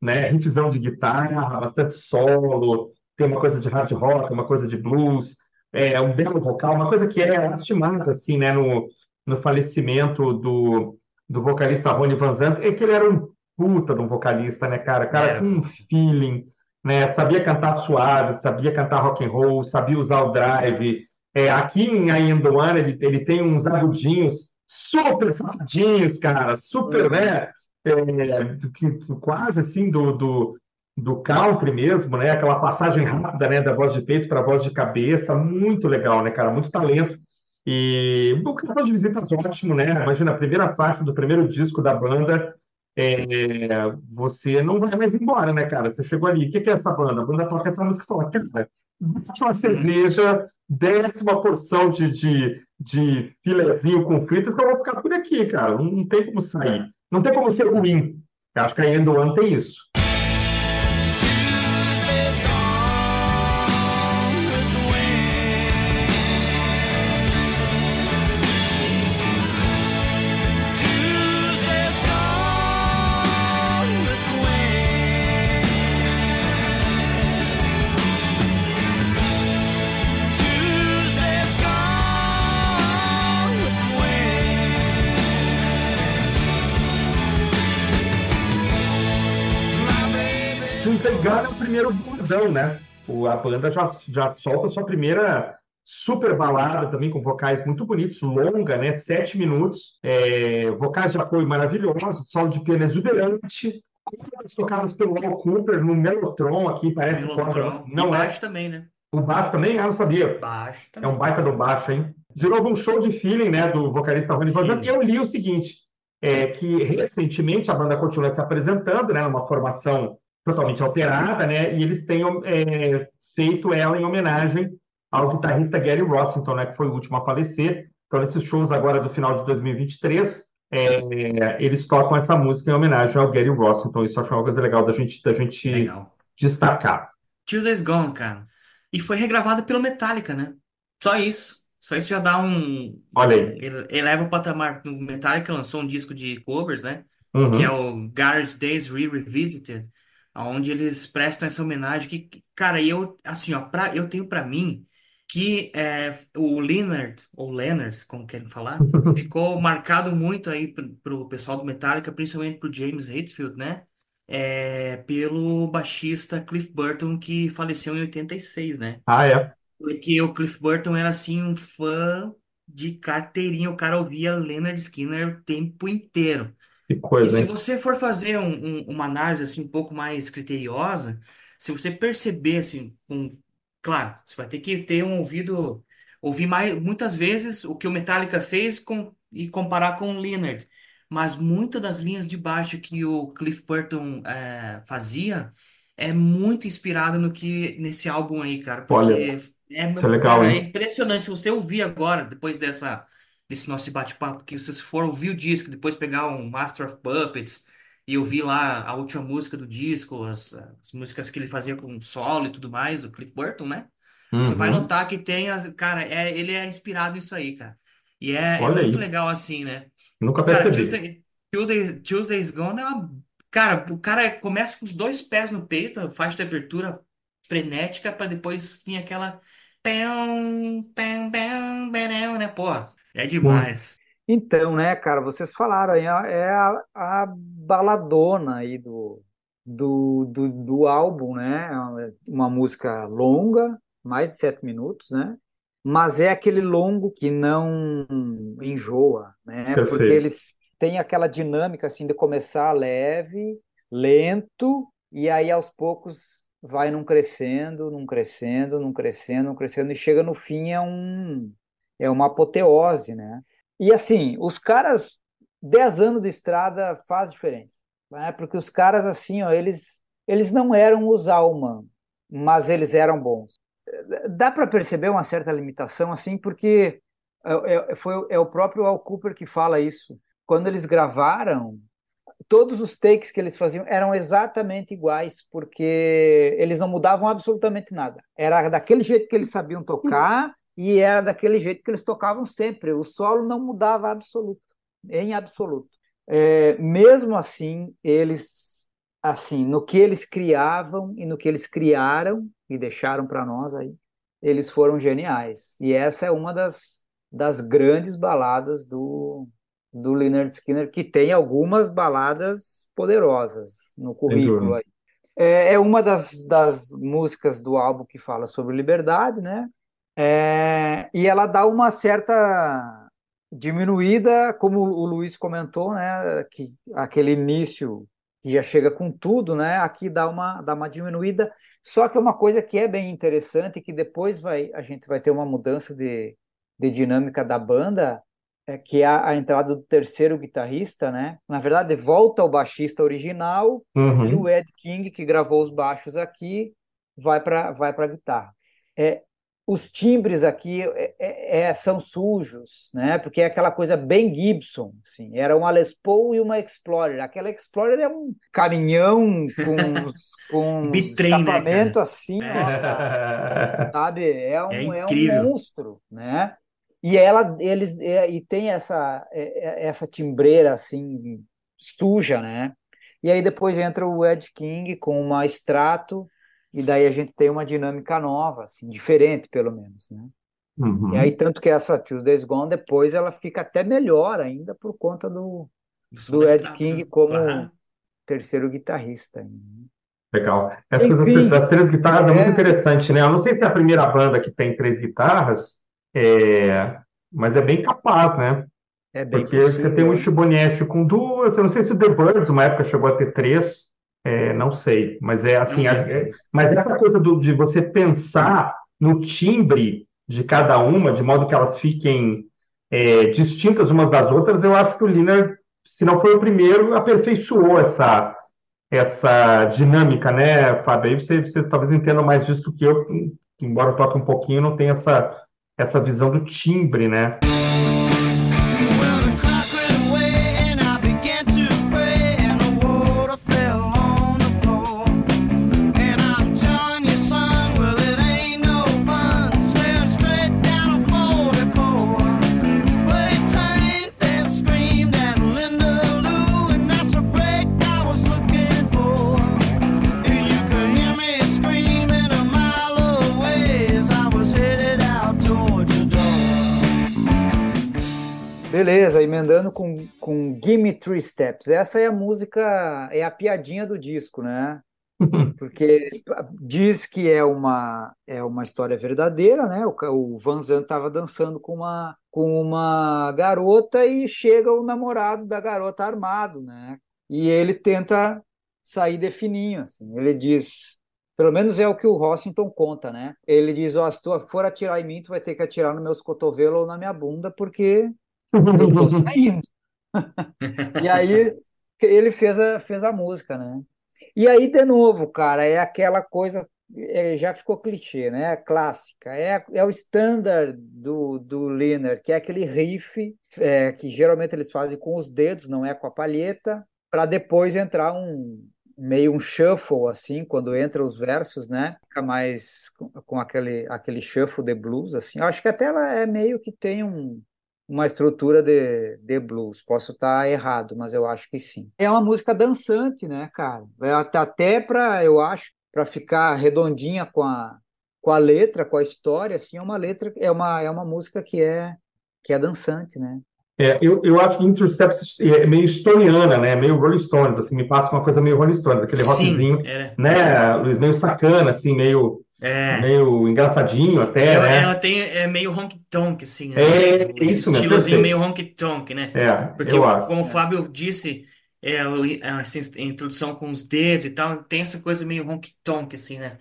né? Riffzão de guitarra, bastante solo, tem uma coisa de hard rock, uma coisa de blues, é um belo vocal, uma coisa que é lastimada assim, né, no, no falecimento do, do vocalista Ronnie Van Zant, é que ele era um puta de um vocalista, né, cara? Cara com um feeling, né? Sabia cantar suave, sabia cantar rock and roll, sabia usar o drive. É, aqui em I Am The One, ele, ele tem uns agudinhos super safadinhos, cara, super, né? É, quase assim do, do, do country mesmo, né? Aquela passagem rápida, né? Da voz de peito para voz de cabeça, muito legal, né, cara? Muito talento. E o cartão de visitas ótimo, né? Imagina a primeira faixa do primeiro disco da banda, é, você não vai mais embora, né, cara? Você chegou ali, o que que é essa banda? A banda toca essa música e fala, cara, bate uma cerveja, desce uma porção de, de, de filezinho com fritas que eu vou ficar por aqui, cara. Não, não tem como sair. Não tem como ser ruim. Eu acho que a End One tem isso. Engano, é o primeiro bordão, né? O, a banda já, já solta sua primeira super balada também, com vocais muito bonitos, longa, né? Sete minutos, é, vocais de apoio maravilhosos, solo de piano exuberante, coisas tocadas pelo Al Cooper no Mellotron aqui, parece Mellotron. foda. E Não é. baixo também, né? O baixo também? Ah, não sabia. Baixo É também. um baita do baixo, hein? De novo, um show de feeling, né, do vocalista Rony Van Zandt. E eu li o seguinte, é, que recentemente a banda continua se apresentando, né, numa formação totalmente alterada, né? E eles têm é, feito ela em homenagem ao guitarrista Gary Rossington, né? Que foi o último a falecer. Então, nesses shows agora do final de 2023, é, eles tocam essa música em homenagem ao Gary Rossington. Isso eu acho uma coisa legal da gente, da gente Legal. destacar. Tuesday's Gone, cara. E foi regravada pelo Metallica, né? Só isso. Só isso já dá um. Olha aí. ele- Eleva o patamar. O Metallica lançou um disco de covers, né? Que é Uhum. o Garage Days Re Revisited, onde eles prestam essa homenagem. Que, cara, eu, assim, ó, pra, eu tenho pra mim que é, o Leonard, ou Leonard, como querem falar, ficou marcado muito aí pro, pro pessoal do Metallica, principalmente pro James Hetfield, né? É, pelo baixista Cliff Burton, que faleceu em 86, né? Ah, é. Porque o Cliff Burton era assim um fã de carteirinha, o cara ouvia Leonard Skinner o tempo inteiro. Que E coisa, se hein? você for fazer um- um- uma análise assim um pouco mais criteriosa, se você perceber assim, com, claro, você vai ter que ter um ouvido, ouvir mais, muitas vezes o que o Metallica fez com, e comparar com o Leonard, mas muitas das linhas de baixo que o Cliff Burton eh, fazia é muito inspirado no que nesse álbum aí, cara, Olha, porque é, isso é legal, cara, é hein? impressionante se você ouvir agora, depois dessa desse nosso bate-papo, que se você for ouvir o disco, depois pegar um Master of Puppets e ouvir lá a última música do disco, as, as músicas que ele fazia com solo e tudo mais, o Cliff Burton, né? Você vai Uhum. notar que tem as, cara, é, ele é inspirado nisso aí, cara. E é, é Olha muito aí. legal assim, né? Nunca cara, percebi. Tuesday, Tuesday, Tuesday's Gone é uma. Cara, o cara começa com os dois pés no peito, faixa de abertura frenética, pra depois vir aquela. Pão, pão, pão, né? Pô, é demais. Então, né, cara, vocês falaram aí, é a, a baladona aí do, do, do, do álbum, né? É Uma música longa, mais de sete minutos, né? Mas é aquele longo que não enjoa, né? Porque Perfeito. eles têm aquela dinâmica assim de começar leve, lento, e aí aos poucos vai num crescendo, num crescendo, num crescendo, num crescendo, e chega no fim é um é uma apoteose, né? E assim, os caras, 10 anos de estrada faz diferença, né? Porque os caras, assim, ó, eles, eles não eram os Allman, mas eles eram bons. Dá para perceber uma certa limitação, assim, porque é, é- foi, é o próprio Al Cooper que fala isso. Quando eles gravaram, todos os takes que eles faziam eram exatamente iguais, porque eles não mudavam absolutamente nada. Era daquele jeito que eles sabiam tocar e era daquele jeito que eles tocavam sempre. O solo não mudava absoluto, em absoluto. É, mesmo assim, eles, assim, no que eles criavam e no que eles criaram e deixaram para nós aí, eles foram geniais. E essa é uma das, das grandes baladas do do Lynyrd Skynyrd, que tem algumas baladas poderosas no currículo aí. É, é uma das, das músicas do álbum que fala sobre liberdade, né? É, e ela dá uma certa diminuída, como o Luiz comentou, né? Que aquele início que já chega com tudo, né? Aqui dá uma, dá uma diminuída. Só que é uma coisa que é bem interessante, que depois vai, a gente vai ter uma mudança de, de dinâmica da banda, é, que é a, a entrada do terceiro guitarrista, né? Na verdade, volta o baixista original e Uhum. o Ed King, que gravou os baixos aqui, vai para vai para guitarra. É, os timbres aqui é, é- é- são sujos, né? Porque é aquela coisa bem Gibson, assim. Era uma Les Paul e uma Explorer. Aquela Explorer é um caminhão com uns, com né, escapamento cara? assim, ó, É, cara sabe? É é um, é um incrível. monstro, né? E ela, eles, é, e tem essa, é, é, essa timbreira assim suja, né? E aí depois entra o Ed King com uma extrato e daí a gente tem uma dinâmica nova, assim, diferente pelo menos, né? E aí Uhum. tanto que essa Tuesday's Gone depois ela fica até melhor ainda por conta do, Do Ed King né? como Claro. terceiro guitarrista. né? Legal. Essa coisa Enfim, das três guitarras é muito é, interessante, né? Eu não sei se é a primeira banda que tem três guitarras, é, mas é bem capaz, né? é bem Porque você tem possível, o. Ichibonieste com duas, eu não sei se o The Birds uma época chegou a ter três, é, não sei, mas é assim, as- é- mas essa coisa do- de você pensar no timbre de cada uma, de modo que elas fiquem é, distintas umas das outras, eu acho que o Liner, se não foi o primeiro, aperfeiçoou essa, essa dinâmica, né, Fábio? Aí vocês, vocês talvez entendam mais disso do que eu, que, embora eu toque um pouquinho, não tenho essa, essa visão do timbre, né? Emendando com, com Gimme Three Steps. Essa é a música, é a piadinha do disco, né? Porque diz que é uma, é uma história verdadeira, né? O, o Van Zandt estava dançando com uma, com uma garota e chega o namorado da garota armado, né? E ele tenta sair de fininho, assim. Ele diz, pelo menos é o que o Rossington conta, né? Ele diz, ó, se tu for atirar em mim, tu vai ter que atirar nos meus cotovelos ou na minha bunda, porque eu tô saindo. E aí ele fez a, fez a música, né? E aí, de novo, cara, é aquela coisa, é, já ficou clichê, né? Clássica. É, é o standard do, do Liner, que é aquele riff é, que geralmente eles fazem com os dedos, não é com a palheta, para depois entrar um meio um shuffle, assim, quando entra os versos, né? Fica mais com, com aquele, aquele shuffle de blues, assim. Eu acho que até ela é meio que tem um uma estrutura de, de blues. Posso estar errado, mas eu acho que sim. É uma música dançante, né, cara? Tá até para, eu acho, para ficar redondinha com a, com a letra, com a história, assim, é uma letra, é uma, é uma música que é que é dançante, né? É, eu, eu acho que Steps é meio estoniana, né? Meio Rolling Stones, assim, me passa uma coisa meio Rolling Stones, aquele Sim, rockzinho, era. né, Luiz, meio sacana, assim, meio, É. meio engraçadinho até, Ela, né? ela tem é meio honky-tonk, assim, né? É, Esse isso mesmo, estilozinho perfeito. meio honky-tonk, né? É, Porque, eu acho. como o Fábio disse, é, o- essa introdução com os dedos e tal, tem essa coisa meio honky-tonk, assim, né?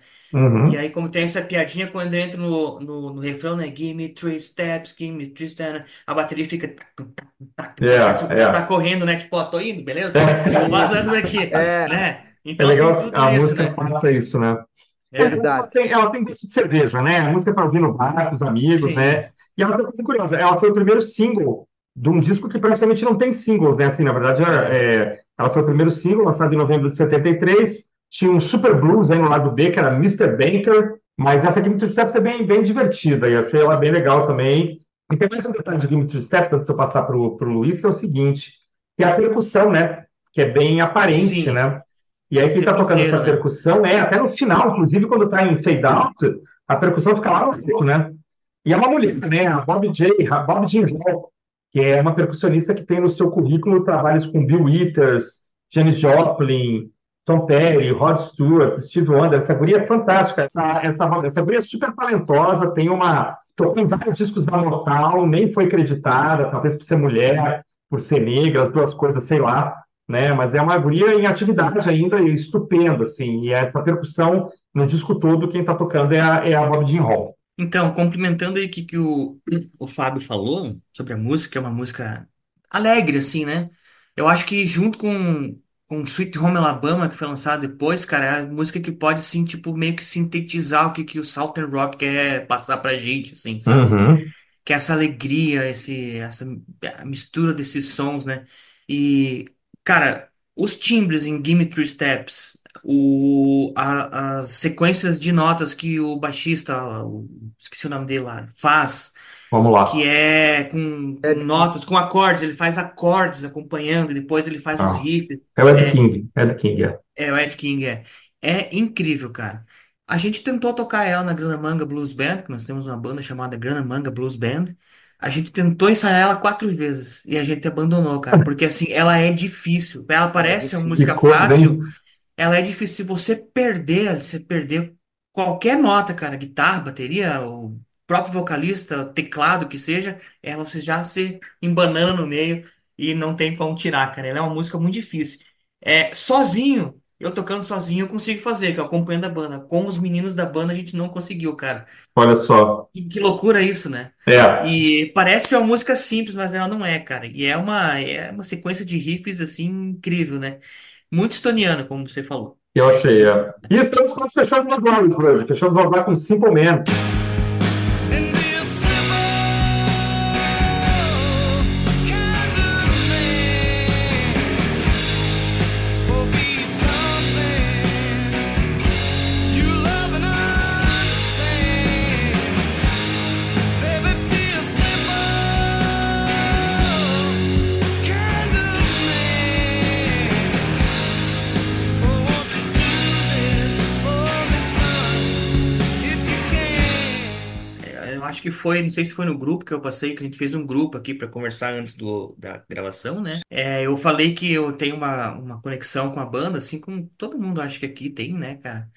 E Uhum. aí, como tem essa piadinha, quando entra no, no, no refrão, né? Give me three steps, give me three steps, a bateria fica. tac, tac, tac, tac, Parece É, o cara é. tá correndo, né? Tipo, ó, tô indo, beleza? É, Tô vazando daqui, É, né? é Então tem legal tudo a isso, música né? passa isso, né? É, Ela verdade. tem, ela tem gosto de cerveja, né? A música é para ouvir no bar com os amigos, sim. né? E ela coisa curiosa, ela foi o primeiro single de um disco que praticamente não tem singles, né? Assim, na verdade, É. é, ela foi o primeiro single lançado em novembro de 73. Tinha um super blues aí no lado B, que era Mr. Banker, mas essa Gimme Two Steps é bem, bem divertida e achei ela bem legal também. E tem mais um detalhe de Gimme Two Steps, antes de eu passar para o Luiz, que é o seguinte, que é a percussão, né? Que é bem aparente, Sim. né? E aí quem está tempo tocando inteiro, essa né? percussão é até no final, inclusive quando está em fade out, a percussão fica lá no fundo, né? E é uma mulher, né? A Bob J. a Bob Jean Hall, que é uma percussionista que tem no seu currículo trabalhos com Bill Withers, Janis Joplin, Tom Petty, Rod Stewart, Steve Wonder. Essa guria é fantástica. Essa, essa, essa guria é super talentosa, tem uma. Tocou em vários discos da Motown, nem foi creditada, talvez por ser mulher, por ser negra, as duas coisas, sei lá. Né? Mas é uma guria em atividade ainda e estupenda, assim. E essa percussão no disco todo, quem está tocando é a, é a Bob Jean Hall. Então, complementando aí o que, que o, o Fábio falou sobre a música, que é uma música alegre, assim, né? Eu acho que junto com, com Sweet Home Alabama, que foi lançado depois, cara, é a música que pode, assim, tipo, meio que sintetizar o que, que o Southern Rock quer passar pra gente, assim, sabe? Uhum. Que é essa alegria, esse, essa mistura desses sons, né? E, cara, os timbres em Gimme Three Steps, o, a- as sequências de notas que o baixista, o- esqueci o nome dele lá, faz, Vamos lá. que é com, com Ed notas, com acordes, ele faz acordes acompanhando, e depois ele faz os Ah. riffs. É o Ed É, King. Ed King, é. é, o Ed King é. É incrível, cara. A gente tentou tocar ela na Grana Manga Blues Band, que nós temos uma banda chamada Grana Manga Blues Band. A gente tentou ensaiar ela quatro vezes e a gente abandonou, cara, porque assim, ela é difícil. Ela é parece uma difícil. música Ficou fácil, bem. ela é difícil. Se você perder, se você perder qualquer nota, cara, guitarra, bateria, o próprio vocalista, teclado, que seja, ela você já se embanana no meio e não tem como tirar, cara. Ela é uma música muito difícil. É, sozinho, eu tocando sozinho, eu consigo fazer, que eu acompanhando a banda. Com os meninos da banda, a gente não conseguiu, cara. Olha só. Que, que loucura isso, né? É. E parece uma música simples, mas ela não é, cara. E é uma, é uma sequência de riffs, assim, incrível, né? muito estoniano, como você falou. Eu achei, é. E estamos quase fechando as por hoje. Fechamos a glória com Simple Man. Foi, não sei se foi no grupo que eu passei, que a gente fez um grupo aqui para conversar antes do, da gravação, né? É, eu falei que eu tenho uma, uma conexão com a banda, assim como todo mundo acho que aqui tem, né, cara?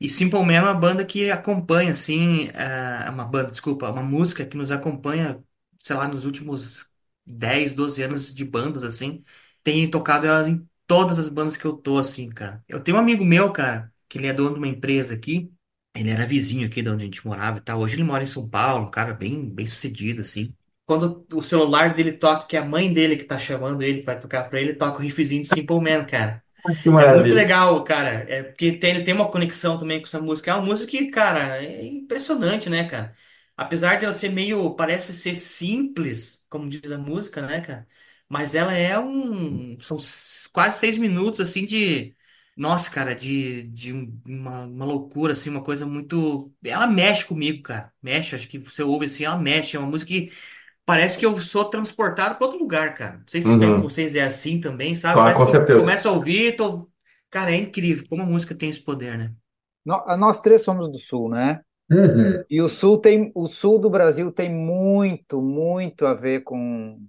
E Simple Man é uma banda que acompanha, assim, é uma banda, desculpa, uma música que nos acompanha, sei lá, nos últimos 10 12 anos de bandas, assim. Tem tocado elas em todas as bandas que eu tô, assim, cara. Eu tenho um amigo meu, cara, que ele é dono de uma empresa aqui. Ele era vizinho aqui de onde a gente morava e tal. Hoje ele mora em São Paulo, um cara bem, bem sucedido, assim. Quando o celular dele toca, que é a mãe dele que tá chamando ele, que vai tocar pra ele, toca o riffzinho de Simple Man, cara. Que É muito maravilha. legal, cara. É porque tem, ele tem uma conexão também com essa música. É uma música que, cara, é impressionante, né, cara? Apesar de ela ser meio, parece ser simples, como diz a música, né, cara? Mas ela é um, são s- quase seis minutos, assim, de, nossa, cara, de, de um- uma, uma loucura, assim, uma coisa muito, ela mexe comigo, cara. Mexe, acho que você ouve assim, ela mexe. É uma música que Parece que eu sou transportado para outro lugar, cara. Não sei se é com Uhum. vocês é assim também, sabe? Claro, Parece com que eu certeza. começo a ouvir, tô... Cara, é incrível como a música tem esse poder, né? No- Nós três somos do Sul, né? Uhum. E o Sul tem, o Sul do Brasil tem muito, muito a ver com,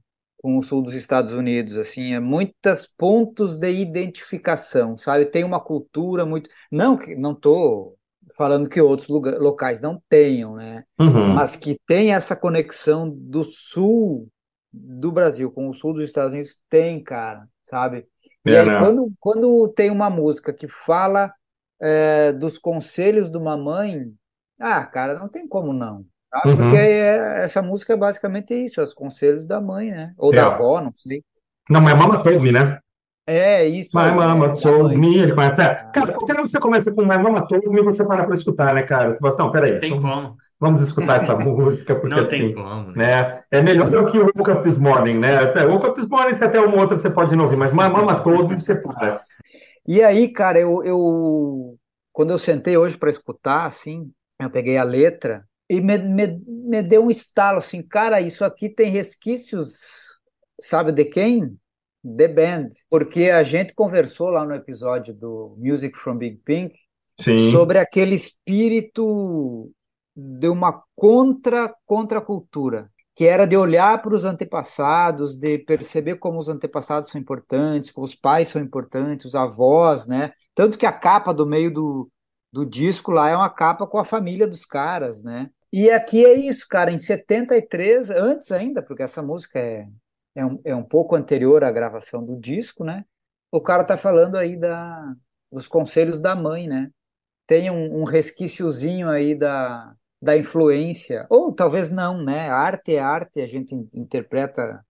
com o Sul dos Estados Unidos, assim, é muitos pontos de identificação, sabe? Tem uma cultura muito, não que não tô falando que outros lugar, locais não tenham, né? Uhum. Mas que tem essa conexão do Sul do Brasil com o Sul dos Estados Unidos, tem, cara, sabe? E É, aí né? quando, quando tem uma música que fala é, dos conselhos de uma mãe ah, cara, não tem como não, tá? Porque Uhum. é- essa música é basicamente isso, os conselhos da mãe, né? Ou da É. avó, não sei. Não, mas Mama Told Me, né? É isso My aí, Mama é, da Told. Me, ele conhece. É. Cara, qualquer vez que você começa com My Mama Told Me, você para pra escutar, né, cara? Você fala assim, não, peraí, Tem vamos, como. vamos escutar essa música, porque Não tem assim, como, né? né? É melhor do que o Woke Up This Morning, né? Até Woke Up This Morning, se até uma outra você pode não ouvir, mas My Mama Told Me, você para. E aí, cara, eu, eu quando eu sentei hoje para escutar, assim, eu peguei a letra e me, me, me deu um estalo, assim, cara, isso aqui tem resquícios, sabe de quem? The Band, porque a gente conversou lá no episódio do Music from Big Pink Sim. sobre aquele espírito de uma contra contracultura, que era de olhar para os antepassados, de perceber como os antepassados são importantes, como os pais são importantes, os avós, né? Tanto que a capa do meio do, do disco lá é uma capa com a família dos caras, né? E aqui é isso, cara, em 73, antes ainda, porque essa música é, é, um, é um pouco anterior à gravação do disco, né? O cara tá falando aí da, dos conselhos da mãe, né? Tem um, um resquíciozinho aí da, da influência, ou talvez não, né? Arte é arte, a gente in- interpreta,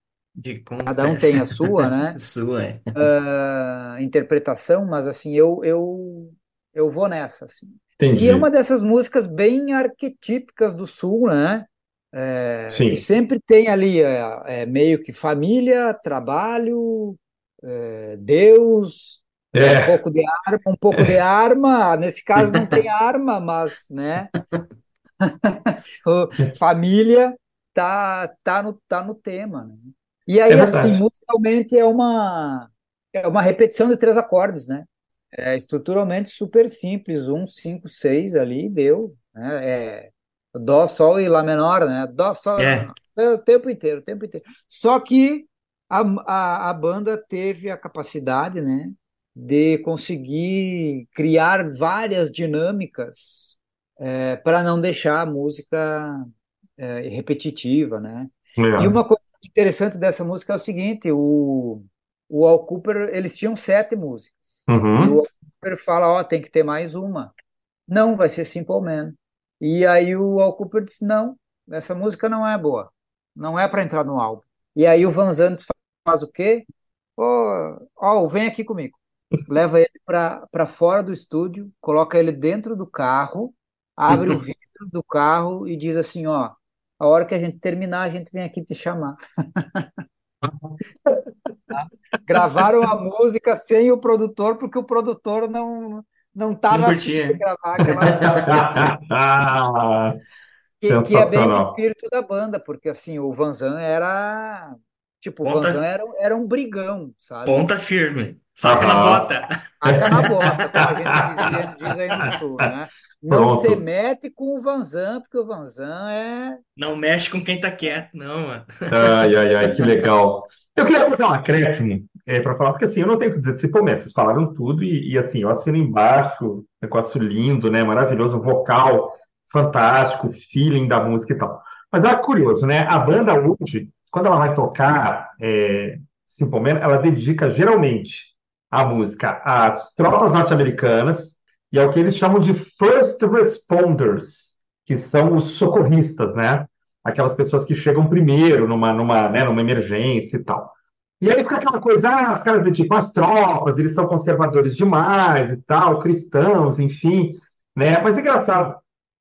cada um tem a sua, né? Sua, é. Ah, interpretação, mas assim, eu, eu, eu vou nessa, assim. E Entendi. é uma dessas músicas bem arquetípicas do Sul, né? É, Sim. que sempre tem ali é, é, meio que família, trabalho, é, Deus, um É, pouco de arma, um pouco de arma. Nesse caso não tem arma, mas, né? Família tá, tá no, tá no tema, né? E aí, é assim, musicalmente é uma, é uma repetição de três acordes, né? É estruturalmente super simples, um, cinco, seis ali, deu, né? É Dó, Sol e Lá menor, né? Dó, Sol, É. é, o tempo inteiro, o tempo inteiro. Só que a, a, a banda teve a capacidade, né, de conseguir criar várias dinâmicas para não deixar a música é, repetitiva, né? E É. uma coisa interessante dessa música é o seguinte, o, o Al Cooper, eles tinham sete músicas. E Uhum. o Al Cooper fala, ó, tem que ter mais uma. Não, vai ser Simple Man. E aí o Al Cooper disse, não, essa música não é boa. Não é para entrar no álbum. E aí o Van Zandt fa- faz o quê? Ó, ó, vem aqui comigo. leva ele para fora do estúdio, coloca ele dentro do carro, abre o vidro do carro e diz assim, ó, a hora que a gente terminar, a gente vem aqui te chamar. Gravaram a música sem o produtor, porque o produtor não não estava de gravar Ah, que, que é bem o espírito da banda, porque assim, o Vanzan era tipo, o Ponta- Vanzan era, era um brigão, sabe? Ponta firme. Faca na Aham. bota. Na bota, como a gente diz, diz aí no sul, né? Não Pronto. se mete com o Vanzan, porque o Vanzan é. Não mexe com quem tá quieto, não, mano. Ai, ai, ai, que legal. Eu queria fazer um acréscimo é, para falar, porque assim, eu não tenho o que dizer, se pô, mestre, vocês falaram tudo e, e, assim, eu assino embaixo, negócio lindo, né, maravilhoso, vocal fantástico, feeling da música e tal. Mas é curioso, né, a banda hoje, quando ela vai tocar é, Simple Man, ela dedica geralmente a música às tropas norte-americanas e ao que eles chamam de first responders, que são os socorristas, né? aquelas pessoas que chegam primeiro numa, numa, né, numa emergência e tal. E aí fica aquela coisa, ah, os caras dedicam as tropas, eles são conservadores demais e tal, cristãos, enfim, né? Mas é engraçado.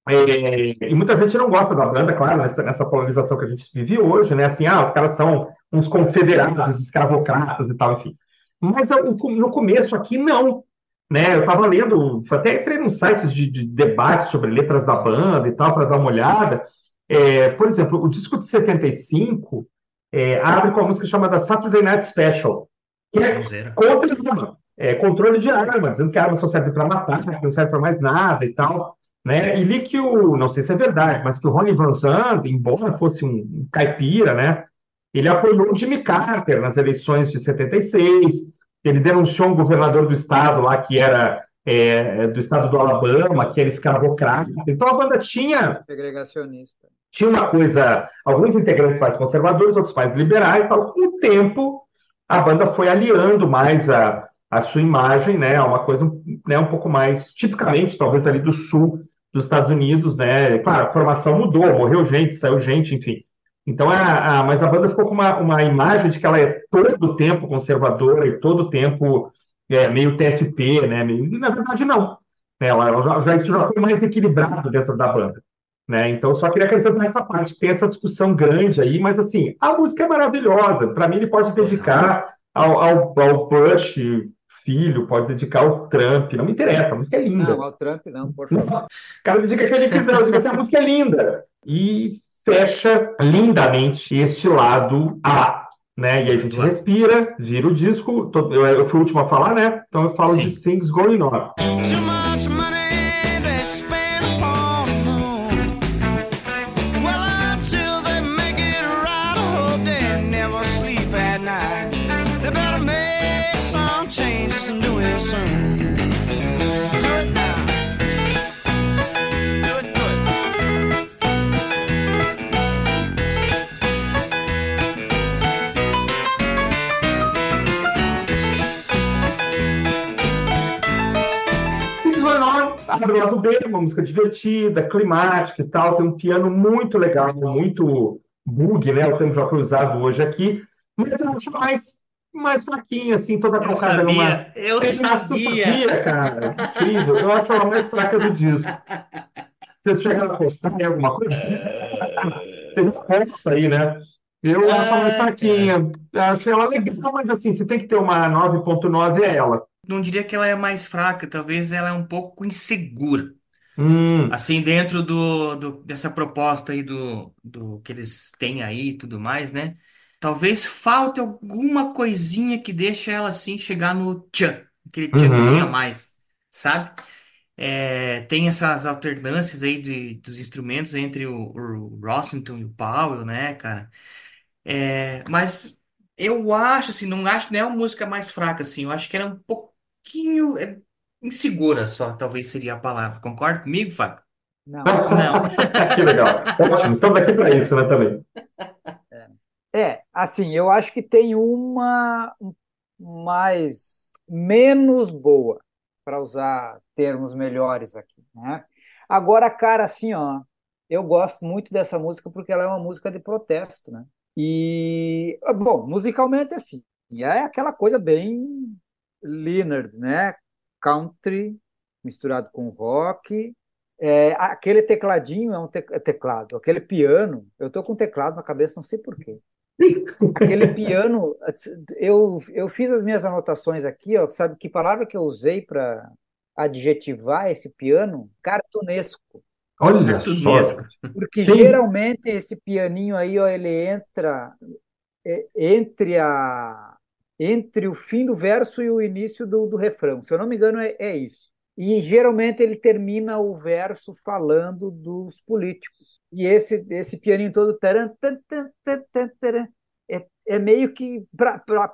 É, e muita gente não gosta da banda, claro, nessa, nessa polarização que a gente vive hoje, né? Assim, ah, os caras são uns confederados, escravocratas e tal, enfim. Mas eu, no começo aqui, não. Né? Eu estava lendo, até entrei num sites de, de debate sobre letras da banda e tal, para dar uma olhada. É, por exemplo, o disco de 75 é, abre com a música chamada Saturday Night Special, que é contra arma, é, controle de arma, dizendo que a arma só serve para matar, que não serve para mais nada e tal. Né? E li que o, não sei se é verdade, mas que o Ronnie Van Zandt, embora fosse um, um caipira, né? ele apoiou o Jimmy Carter nas eleições de 76, ele denunciou um governador do estado lá que era é, do estado do Alabama, que era escravocrata. Então a banda tinha Segregacionista. tinha uma coisa, alguns integrantes mais conservadores, outros mais liberais, tal. Com o tempo, a banda foi aliando mais a, a sua imagem, né, uma coisa, né, um pouco mais, tipicamente, talvez ali do sul dos Estados Unidos, né, claro, a formação mudou, morreu gente, saiu gente, enfim. Então, a, a, mas a banda ficou com uma, uma imagem de que ela é todo o tempo conservadora e todo o tempo é, meio TFP, né, meio, e na verdade não. Ela, ela já, já, isso já foi mais equilibrado dentro da banda. Né? Então, só queria acrescentar essa parte. Tem essa discussão grande aí, mas assim, a música é maravilhosa. Para mim, ele pode dedicar ao, ao, ao, Bush, filho, pode dedicar ao Trump. Não me interessa, a música é linda. Não, ao Trump não, por favor. O cara dedica o que ele quiser. Eu digo assim, a música é linda. E fecha lindamente este lado A. Né? E aí a gente respira, vira o disco. Eu, fui o último a falar, né? Então eu falo Sim. de Things Going On. Lado B, uma música divertida, climática e tal, tem um piano muito legal, muito bug, né? O termo já foi usado hoje aqui, mas eu acho mais, mais fraquinha, assim, toda Eu colocada numa. eu sabia. sabia, cara. Incrível. Eu acho ela mais fraca do disco. Vocês chegaram a postar em alguma coisa? Tem uma posta aí, né? Eu acho ela mais fraquinha. Acho ela legal, mas assim, se tem que ter uma 9.9 é ela. Não diria que ela é mais fraca, talvez ela é um pouco insegura. Hum, Assim, dentro do, do- dessa proposta aí do, do que eles têm aí e tudo mais, né? Talvez falte alguma coisinha que deixe ela assim chegar no tchan, aquele tchanzinho a Uhum. mais, sabe? É, tem essas alternâncias aí de, dos instrumentos entre o, o Rossington e o Powell, né, cara? É, mas eu acho, assim, não acho nem a música mais fraca, assim, eu acho que ela é um pouquinho é, insegura só, talvez seria a palavra. Concorda comigo, Fábio? Não. Não. que legal. Ótimo, estamos aqui para isso, né, também. É, assim, eu acho que tem uma mais menos boa, para usar termos melhores aqui, né? Agora, cara, assim, ó, eu gosto muito dessa música porque ela é uma música de protesto, né? E, bom, musicalmente assim, é aquela coisa bem Leonard, né? Country misturado com rock. É, aquele tecladinho é um te é teclado, aquele piano, eu tô com teclado na cabeça, não sei por quê. Aquele piano, eu, eu fiz as minhas anotações aqui, ó, sabe que palavra que eu usei para adjetivar esse piano? Cartunesco. Olha Cartunesco. só. Porque Sim. geralmente esse pianinho aí, ó, ele entra é, entre a entre o fim do verso e o início do, do refrão. Se eu não me engano, é, é isso. E geralmente ele termina o verso falando dos políticos. E esse, esse pianinho todo taran, tan, tan, tan, tan, taran, é, é meio que,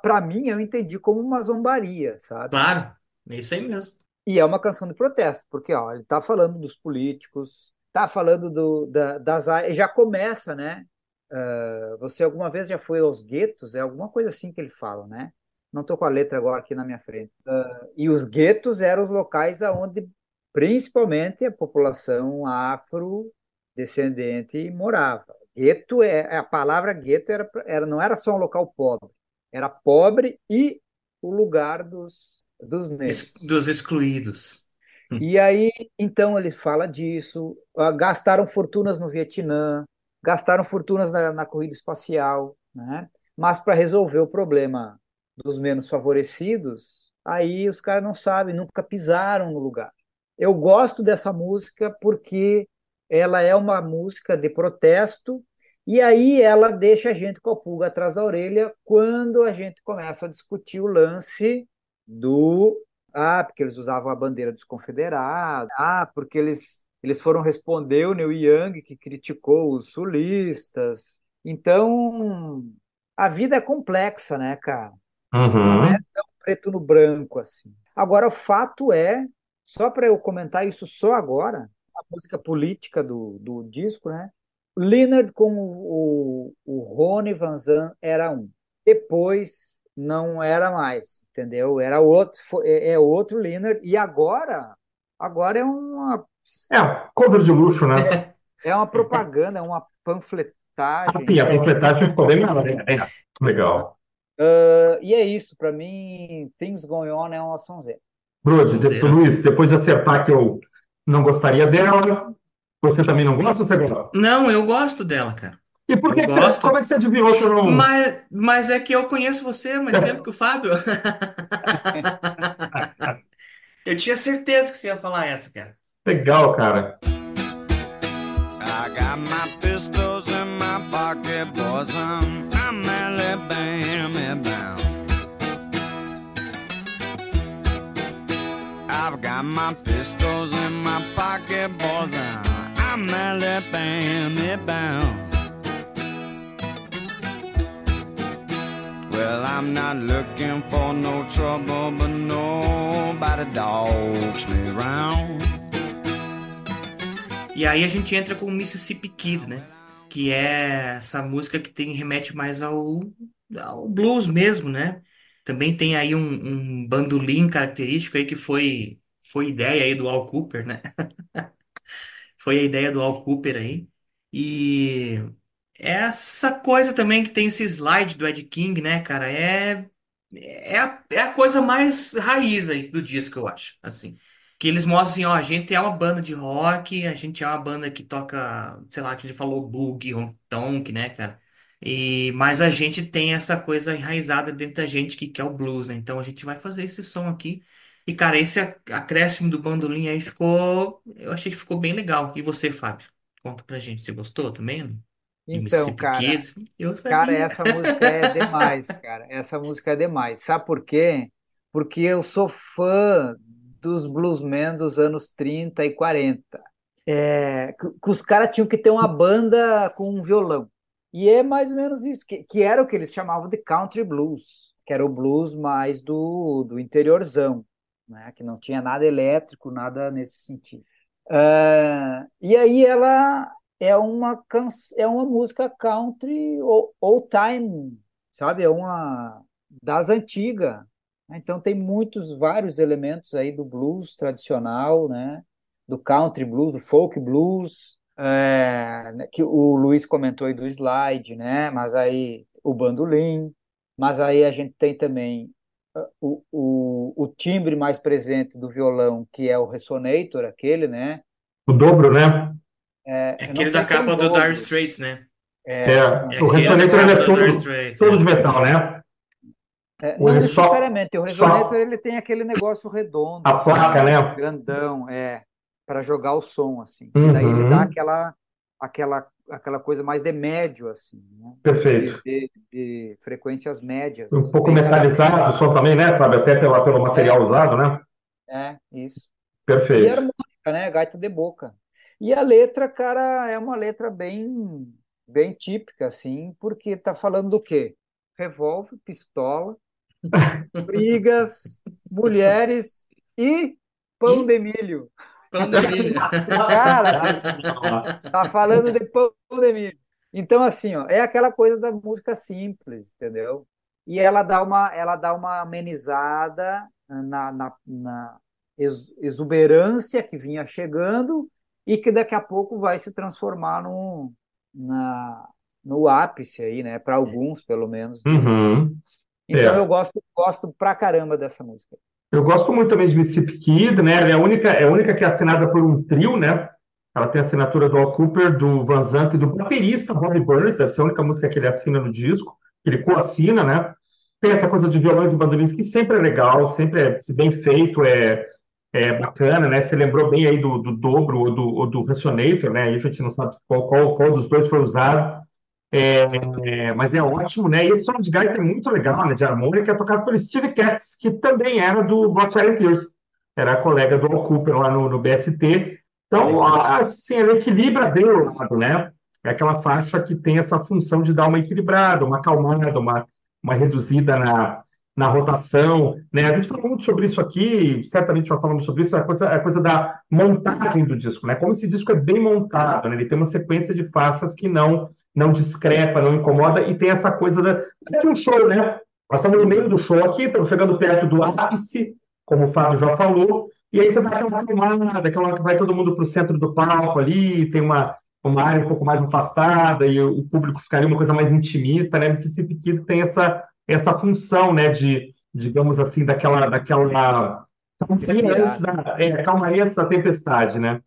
para mim, eu entendi como uma zombaria, sabe? Claro, é isso aí mesmo. E é uma canção de protesto, porque ó, ele está falando dos políticos, está falando do, da, das já começa, né? Uh, você alguma vez já foi aos guetos? É alguma coisa assim que ele fala, né? Não estou com a letra agora aqui na minha frente. Uh, e os guetos eram os locais onde principalmente a população afrodescendente morava. Gueto é a palavra gueto era, era não era só um local pobre, era pobre e o lugar dos dos negros. Dos excluídos. E aí, então ele fala disso, uh, gastaram fortunas no Vietnã, gastaram fortunas na, na corrida espacial, né? Mas para resolver o problema dos menos favorecidos, aí os caras não sabem, nunca pisaram no lugar. Eu gosto dessa música porque ela é uma música de protesto e aí ela deixa a gente com a pulga atrás da orelha quando a gente começa a discutir o lance do ah, porque eles usavam a bandeira dos confederados, ah, porque eles eles foram responder o Neil Young que criticou os sulistas. Então, a vida é complexa, né, cara? Não Uhum. é tão preto no branco assim. Agora, o fato é, só para eu comentar isso só agora, a música política do, do disco, né? Leonard com o, o, o Rony Van Zan era um. Depois não era mais, entendeu? Era outro, foi- é, é outro Leonard. E agora, agora é uma, É, cover de luxo, né? é uma propaganda, é uma Ah, panfletagem. sim, a panfletagem ficou bem melhor. É, é. Legal. Ah, e é isso, para mim, Things Going On é uma sonzeira. Brode, de- Zero. Luiz, depois de acertar que eu não gostaria dela, você também não gosta ou você gosta? Não, eu gosto dela, cara. E por que que você, como é que você adivinhou que eu não... Mas, mas é que eu conheço você há mais tempo que o Fábio. Eu tinha certeza que você ia falar essa, cara. Legal, cara. I got my pistols in my pocket, boys. I'm, I'm Alabama bound. I've got my pistols in my pocket, boys. I'm, Alabama bound. Well, I'm not looking for no trouble, but nobody dogs me around. E aí a gente entra com Mississippi Kid, né? Que é essa música que tem remete mais ao, ao blues mesmo, né? Também tem aí um, um bandolim característico aí que foi, foi ideia aí do Al Cooper, né? Foi a ideia do Al Cooper aí. E essa coisa também que tem esse slide do Ed King, né, cara? É, é, a, é a coisa mais raiz aí do disco, eu acho. Assim. Que eles mostram assim, ó, a gente é uma banda de rock, a gente é uma banda que toca, sei lá, a gente falou boogie, honky tonk, né, cara? E, mas a gente tem essa coisa enraizada dentro da gente que, que é o blues, né? Então a gente vai fazer esse som aqui. E, cara, esse ac- acréscimo do bandolim aí ficou. Eu achei que ficou bem legal. E você, Fábio? Conta pra gente. Você gostou também? De Então, Mississippi cara, Kids? Eu Cara, sabia. essa música é demais, cara. Essa música é demais. Sabe por quê? Porque eu sou fã dos bluesmen dos anos 30 e 40. É, que, que os caras tinham que ter uma banda com um violão. E é mais ou menos isso, que, que era o que eles chamavam de country blues, que era o blues mais do, do interiorzão, né? Que não tinha nada elétrico, nada nesse sentido. Ah, e aí ela é uma, é uma música country ou- old time, sabe? É uma das antigas. Né? Então tem muitos, vários elementos aí do blues tradicional, né? Do country blues, do folk blues, é, né, que o Luiz comentou aí do slide, né? Mas aí o bandolim, mas aí a gente tem também o, o, o timbre mais presente do violão, que é o resonator, aquele, né? O dobro, né? É, É aquele não da é capa o do. Dire Straits, né? É, É, É o Resonator é do todo, todo é. de metal, né? É, não ele só- necessariamente. O só- resonator ele tem aquele negócio redondo, A assim, placa, né? grandão, é, para jogar o som, assim. E daí ele Uhum. dá aquela, aquela, aquela coisa mais de médio, assim, né? Perfeito. De, de- de frequências médias. Um assim, pouco metalizado o som também, né, Fábio? Até pela, pelo material usado, né? É, isso. E Perfeito. harmônica, né? Gaita de boca. E a letra, cara, é uma letra bem, bem típica, assim, porque tá falando do quê? Revólver, pistola, brigas, mulheres e pão E? de milho. Pão de milho. Cara, tá falando de pão de milho. Então, assim, ó, é aquela coisa da música simples, entendeu? E ela dá uma, ela dá uma amenizada na, na, na ex- exuberância que vinha chegando e que daqui a pouco vai se transformar no, na, no ápice aí, né? Para alguns, pelo menos. Uhum. Então É. eu gosto, gosto pra caramba dessa música. Eu gosto muito também de Mississippi Kid, né? Ela é a única, é a única que é assinada por um trio, né? Ela tem a assinatura do Al Cooper, do Van Zandt e do baterista Bobby Burns, deve ser a única música que ele assina no disco, que ele co-assina, né? Tem essa coisa de violões e bandolins que sempre é legal, sempre é bem feito, é, é bacana, né? Você lembrou bem aí do, do dobro ou do, ou do Resonator, né? Aí a gente não sabe qual, qual, qual dos dois foi usado. É, é, mas é ótimo, né? E esse solo de gaita é muito legal, né? De harmônica, é tocado pelo Steve Katz, que também era do Blood, Sweat and Tears. Era colega do Al Cooper lá no, no BST. Então, assim, ele equilibra bem o lado, né? É aquela faixa que tem essa função de dar uma equilibrada, uma acalmada, uma, uma reduzida na, na rotação, né? A gente falou muito sobre isso aqui, certamente já falamos sobre isso, a coisa, a coisa da montagem do disco, né? Como esse disco é bem montado, né? Ele tem uma sequência de faixas que não não discrepa, não incomoda, e tem essa coisa da, de um show, né? Nós estamos no meio do show aqui, estamos chegando perto do ápice, como o Fábio já falou, e aí você dá aquela acalmada, aquela, vai todo mundo para o centro do palco ali, tem uma, uma área um pouco mais afastada, e o, o público ficaria uma coisa mais intimista, né? Mississippi Kid tem essa, essa função, né, de, digamos assim, daquela, daquela calmaria antes da, é, calmaria antes da tempestade, né?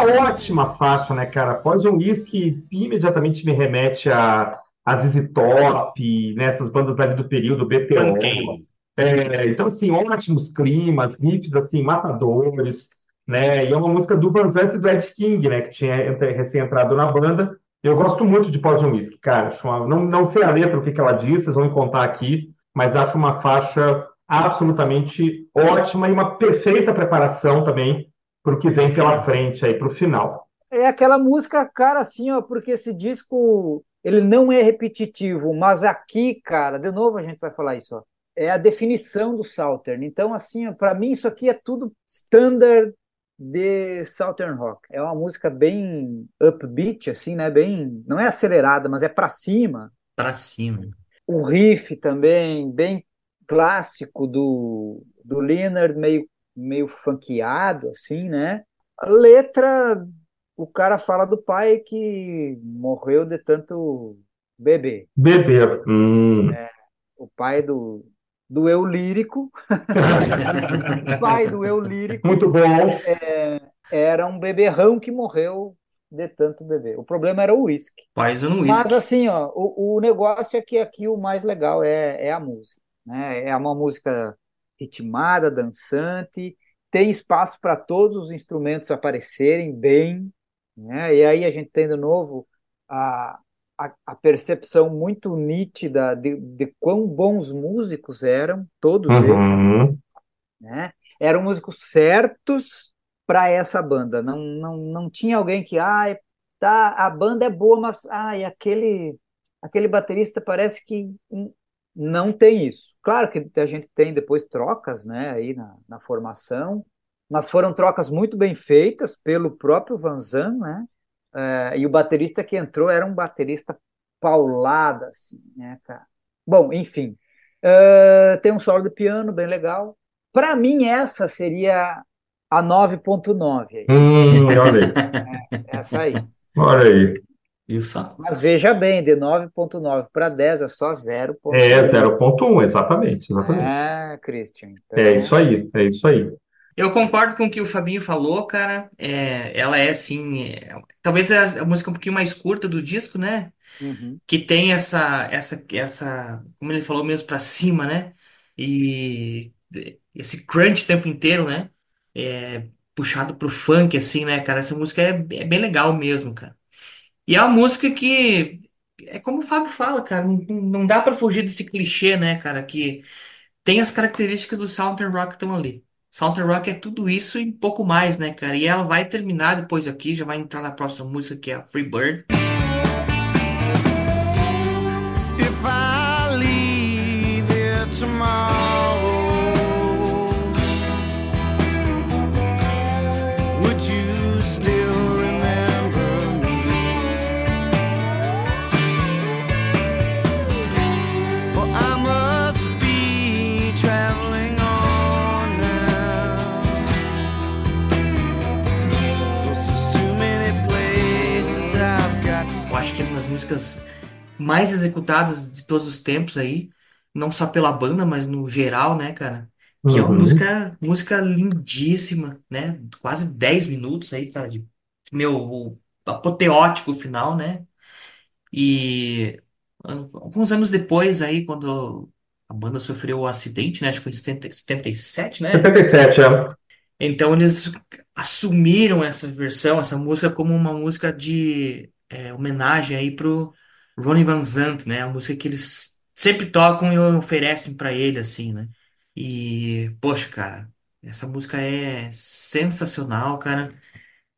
Uma ótima faixa, né, cara? Poison Whiskey imediatamente me remete a, a ZZ Top, né, essas bandas ali do período, BTO. Pancake. É, então, assim, ótimos climas, riffs, assim, matadores, né? E é uma música do Van Zandt e do Ed King, né? Que tinha entra- recém-entrado na banda. Eu gosto muito de Poison Whiskey, cara. Não, não sei a letra, o que que ela diz, vocês vão me contar aqui, mas acho uma faixa absolutamente ótima e uma perfeita preparação também para o que vem pela frente aí, para o final. É aquela música, cara, assim, ó, porque esse disco, ele não é repetitivo, mas aqui, cara, de novo a gente vai falar isso, ó, é a definição do Southern. Então, assim, para mim isso aqui é tudo standard de Southern Rock. É uma música bem upbeat, assim, né? Bem, não é acelerada, mas é para cima. Pra cima. O riff também bem clássico do do Leonard, meio meio funkeado, assim, né? A letra, o cara fala do pai que morreu de tanto beber. Beber. Hum. O pai do do eu lírico, o pai do eu lírico Muito bom. era um beberrão que morreu de tanto beber. O problema era o uísque. Mas Whiskey. assim, ó, o, o negócio é que aqui o mais legal é, é a música, né? É uma música ritmada, dançante, tem espaço para todos os instrumentos aparecerem bem, né? E aí a gente tem de novo a, a, a percepção muito nítida de, de quão bons músicos eram, todos eles Uhum. né? Eram músicos certos para essa banda. Não, não, não tinha alguém que, ah, tá, a banda é boa, mas ai, aquele aquele baterista parece que não tem isso. Claro que a gente tem depois trocas, né, aí na, na formação, mas foram trocas muito bem feitas pelo próprio Vanzan, né? É, e o baterista que entrou era um baterista paulada, assim, né, cara? Bom, enfim, uh, tem um solo de piano bem legal. Para mim, essa seria a 9.9. Hum, olha aí. É, essa aí. Olha aí. Mas veja bem, de 9.9 para 10 é só 0.1. É 0.1, exatamente, exatamente. É, Christian. Então, É isso aí, é isso aí. Eu concordo com o que o Fabinho falou, cara. É, ela é assim, é, talvez a, a música um pouquinho mais curta do disco, né? uhum. Que tem essa, essa, essa, como ele falou mesmo, pra cima, né? E esse crunch o tempo inteiro, né? É, puxado pro funk, assim, né, cara? Essa música é, é bem legal mesmo, cara. E é uma música que é como o Fábio fala, cara, não, não dá pra fugir desse clichê, né, cara, que tem as características do Southern Rock que estão ali. Southern Rock é tudo isso e pouco mais, né, cara? E ela vai terminar depois aqui, já vai entrar na próxima música que é a Free Bird. Acho que é uma das músicas mais executadas de todos os tempos aí, não só pela banda, mas no geral, né, cara? Que é uma Uhum. música, música lindíssima, né? Quase 10 minutos aí, cara, de meu, o apoteótico final, né? E an- alguns anos depois aí, quando a banda sofreu o acidente, né? Acho que foi em 70 77, né? 77, é. Então eles assumiram essa versão, essa música como uma música de é, homenagem aí pro Ronnie Van Zant, né? A música que eles sempre tocam e oferecem pra ele, assim, né? E, poxa, cara, essa música é sensacional, cara.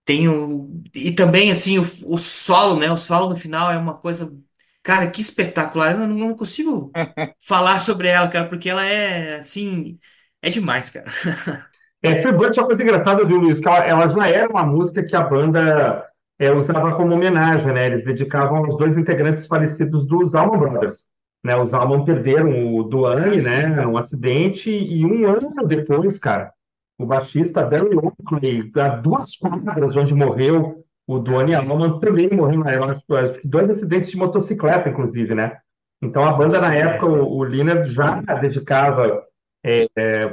Tem o... E também, assim, o, o solo, né? O solo no final é uma coisa... Cara, que espetacular. Eu não, não consigo falar sobre ela, cara, porque ela é, assim... É demais, cara. É, Freebird é uma coisa engraçada, viu, Luiz? Que ela, ela já era uma música que a banda é, usava como homenagem, né? Eles dedicavam aos dois integrantes falecidos dos Allman Brothers. Né? Os Allman perderam o Duane, né, num acidente, e um ano depois, cara, o baixista Barry Oakley, a duas quadras onde morreu o Duane Allman, também morreu, acho que dois acidentes de motocicleta, inclusive, né? Então a banda, na época, o, o Leonard já dedicava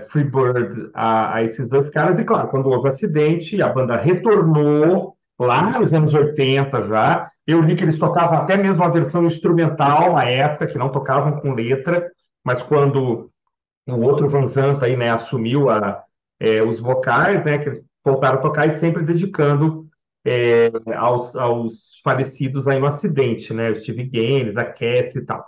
Freebird a, a esses dois caras, e claro, quando houve o acidente, a banda retornou lá nos anos 80 já. Eu li que eles tocavam até mesmo a versão instrumental na época, que não tocavam com letra, mas quando o outro Van Zandt aí, né, assumiu a, é, os vocais, né, que eles voltaram a tocar e sempre dedicando é, aos, aos falecidos aí no acidente, né, o Steve Gaines, a Cassie e tal.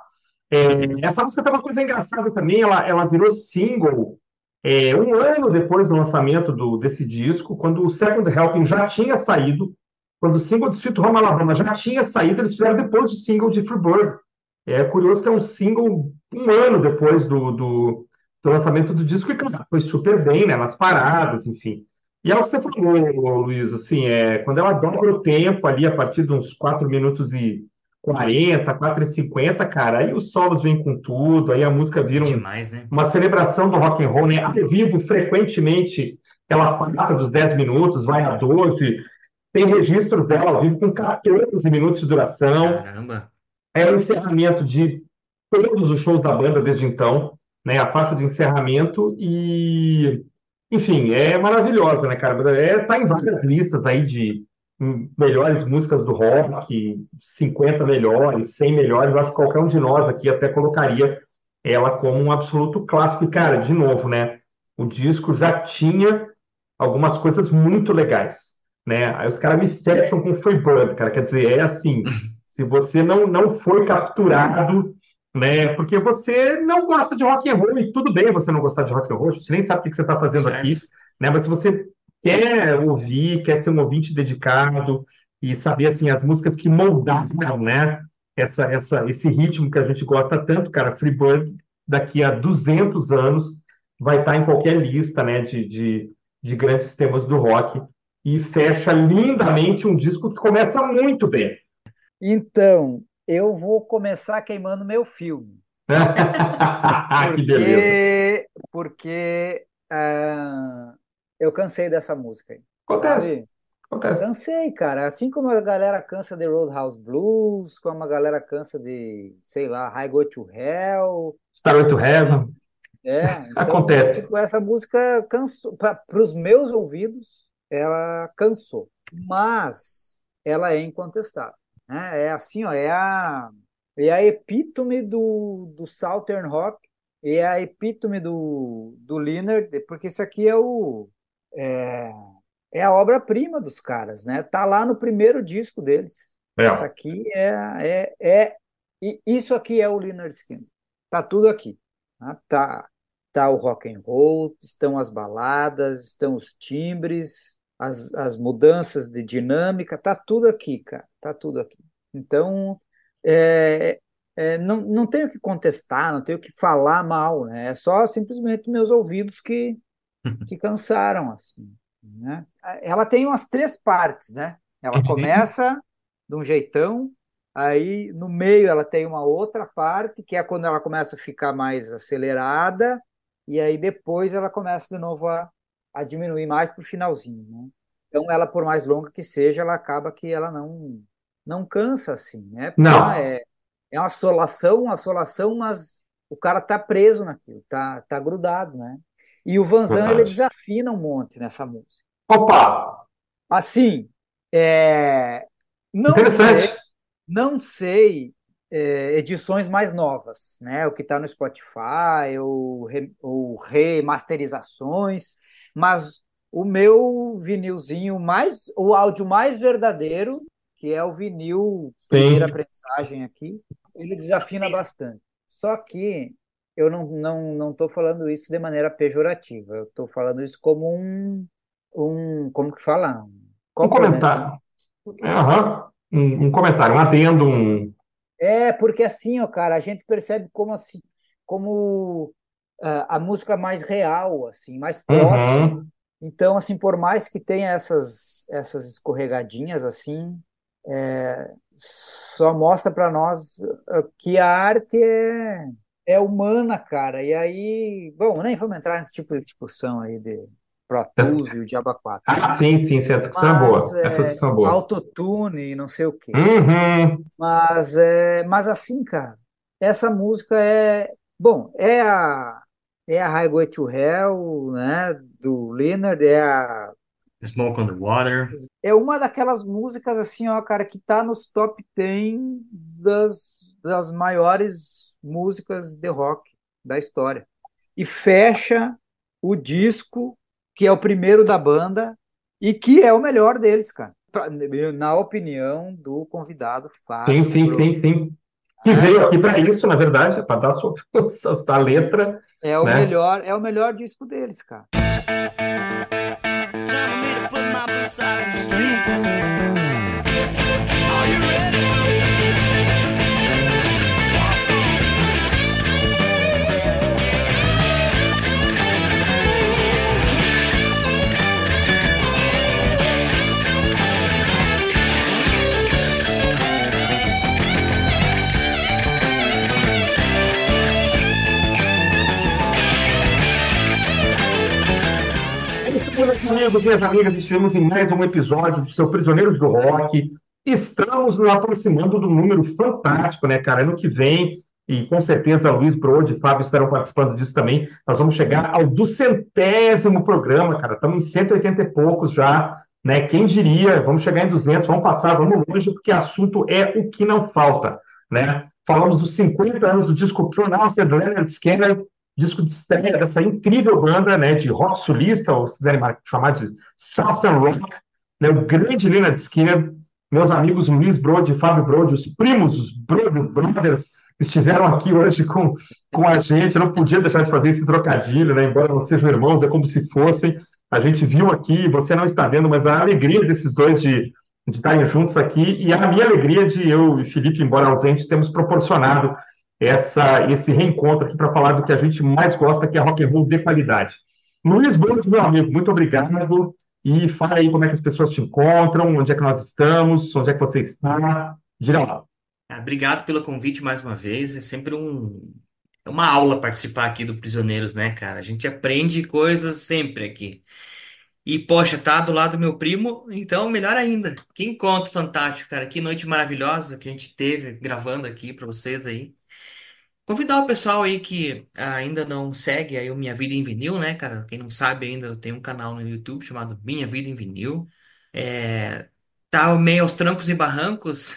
É, essa música tem uma coisa engraçada também, ela, ela virou single é, um ano depois do lançamento do, desse disco, quando o Second Helping já tinha saído, quando o single de Sweet Home Alabama já tinha saído, eles fizeram depois o single de Freebird. É curioso que é um single um ano depois do, do, do lançamento do disco, e claro, foi super bem, né, nas paradas, enfim. E é o que você falou, Luiz, assim, é, quando ela dobra o tempo ali, a partir de uns 4 minutos e 40, 4 e 50, cara, aí os solos vêm com tudo, aí a música vira um, Demais, né? uma celebração do rock and roll, né? Ao vivo, frequentemente, ela passa dos 10 minutos, vai a 12, tem registros dela ao vivo com 14 minutos de duração, Caramba. é o encerramento de todos os shows da banda desde então, né? A faixa de encerramento e, enfim, é maravilhosa, né, cara? É, tá em várias listas aí de melhores músicas do rock, 50 melhores, 100 melhores. Acho que qualquer um de nós aqui até colocaria ela como um absoluto clássico. E, cara, de novo, né? O disco já tinha algumas coisas muito legais, né? Aí os caras me fecham com Freebird, cara. Quer dizer, é assim, se você não, não foi capturado, né? Porque você não gosta de rock and roll, e tudo bem você não gostar de rock and roll, a gente nem sabe o que você está fazendo aqui, Certo. né? Mas se você quer ouvir, quer ser um ouvinte dedicado e saber, assim, as músicas que moldaram, né? Essa, essa, esse ritmo que a gente gosta tanto, cara, Freebird daqui a 200 anos vai estar em qualquer lista né, de, de, de grandes temas do rock e fecha lindamente um disco que começa muito bem. Então, eu vou começar queimando meu filme. que beleza. Porque, porque uh, eu cansei dessa música aí. Acontece. sabe? Acontece. Cansei, cara. Assim como a galera cansa de Roadhouse Blues, como a galera cansa de, sei lá, High Go to Hell. Starway to Heaven. É, então, Acontece. tipo, essa música. Para os meus ouvidos, ela cansou. Mas ela é incontestável. Né? É assim, ó, é a, é a epítome do, do Southern Rock, é a epítome do, do Leonard, porque isso aqui é o. É, é a obra-prima dos caras, né? Tá lá no primeiro disco deles. É. Isso aqui é, é, é e isso aqui é o Leonard Skinner. Tá tudo aqui. Tá, tá, tá o rock and roll, estão as baladas, estão os timbres, as, as mudanças de dinâmica, tá tudo aqui, cara. Tá tudo aqui. Então, é, é, não, não tenho que contestar, não tenho que falar mal, né? É só simplesmente meus ouvidos que, que cansaram, assim né? Ela tem umas três partes, né? Ela Uhum. começa de um jeitão, aí no meio ela tem uma outra parte, que é quando ela começa a ficar mais acelerada, e aí depois ela começa de novo a, a diminuir mais para o finalzinho, né? Então ela, por mais longa que seja, ela acaba que ela não, não cansa assim, né? Porque Não. é, é uma assolação, uma assolação, mas o cara tá preso naquilo, tá, tá grudado, né? E o Vanzan, ele desafina um monte nessa música. Opa! Assim, é, não Interessante. sei, não sei é, edições mais novas, né? O que está no Spotify, ou, re- ou remasterizações, mas o meu vinilzinho mais, o áudio mais verdadeiro, que é o vinil primeira aprendizagem aqui, ele desafina bastante. Só que eu não não não estou falando isso de maneira pejorativa. Eu estou falando isso como um um como que fala? Um Um comentário. Aham. Um, um comentário, um adendo, um. É, porque assim, ó, cara, a gente percebe como assim, como a música mais real, assim, mais próxima. Uhum. Então, assim, por mais que tenha essas essas escorregadinhas assim, é, só mostra para nós ah, que a arte é é humana, cara. E aí, bom, nem vamos entrar nesse tipo de discussão aí de Pro Tools e o Diabo 4. Ah, sim, sim, essa discussão é boa. Essa é, discussão é boa. autotune e não sei o quê. Uhum. Mas, é, mas assim, cara, essa música é, bom, é a é a Highway to Hell, né, do Leonard, é a Smoke on the Water. é uma daquelas músicas assim, ó, cara, que tá nos top 10 das, das maiores músicas de rock da história. E fecha o disco, que é o primeiro da banda e que é o melhor deles, cara. Pra- Na opinião do convidado Sim, Fábio sim, Bro. sim, sim. Que É, veio aqui para isso, na verdade, para dar sua, a letra, é o né? melhor, é o melhor disco deles, cara. Telling me to put my boots out in the streets. Are you ready, amigos, minhas amigas, estivemos em mais um episódio do seu Prisioneiros do Rock. Estamos nos aproximando do número fantástico, né, cara? Ano que vem, e com certeza Luiz Brode e Fábio estarão participando disso também. Nós vamos chegar ao duzentésimo programa, cara. Estamos em 180 e poucos já, né? Quem diria? Vamos chegar em 200, vamos passar, vamos longe, porque assunto é o que não falta, né? Falamos dos 50 anos do disco Pronounced Leonard Skinner, disco de estreia dessa incrível banda, né, de rock sulista, ou se quiserem mar- chamar de Southern Rock, né, o grande Leonard Skinner, meus amigos Luiz Brode e Fábio Brode, os primos, os brother, brothers, estiveram aqui hoje com, com a gente, eu não podia deixar de fazer esse trocadilho, né, embora não sejam irmãos, é como se fossem, a gente viu aqui, você não está vendo, mas a alegria desses dois de, de estarem juntos aqui, e a minha alegria de eu e Felipe, embora ausente, temos proporcionado essa, esse reencontro aqui para falar do que a gente mais gosta, que é rock and roll de qualidade. Luiz Blanco, meu amigo, muito obrigado. E fala aí como é que as pessoas te encontram, onde é que nós estamos, onde é que você está. Diga lá. Obrigado pelo convite mais uma vez. É sempre um, é uma aula participar aqui do Prisioneiros, né, cara? A gente aprende coisas sempre aqui. E, poxa, tá do lado do meu primo, então melhor ainda. Que encontro fantástico, cara. Que noite maravilhosa que a gente teve gravando aqui para vocês aí. Convidar o pessoal aí que ainda não segue aí o Minha Vida em Vinil, né, cara? Quem não sabe ainda, eu tenho um canal no YouTube chamado Minha Vida em Vinil. É, tá meio aos trancos e barrancos,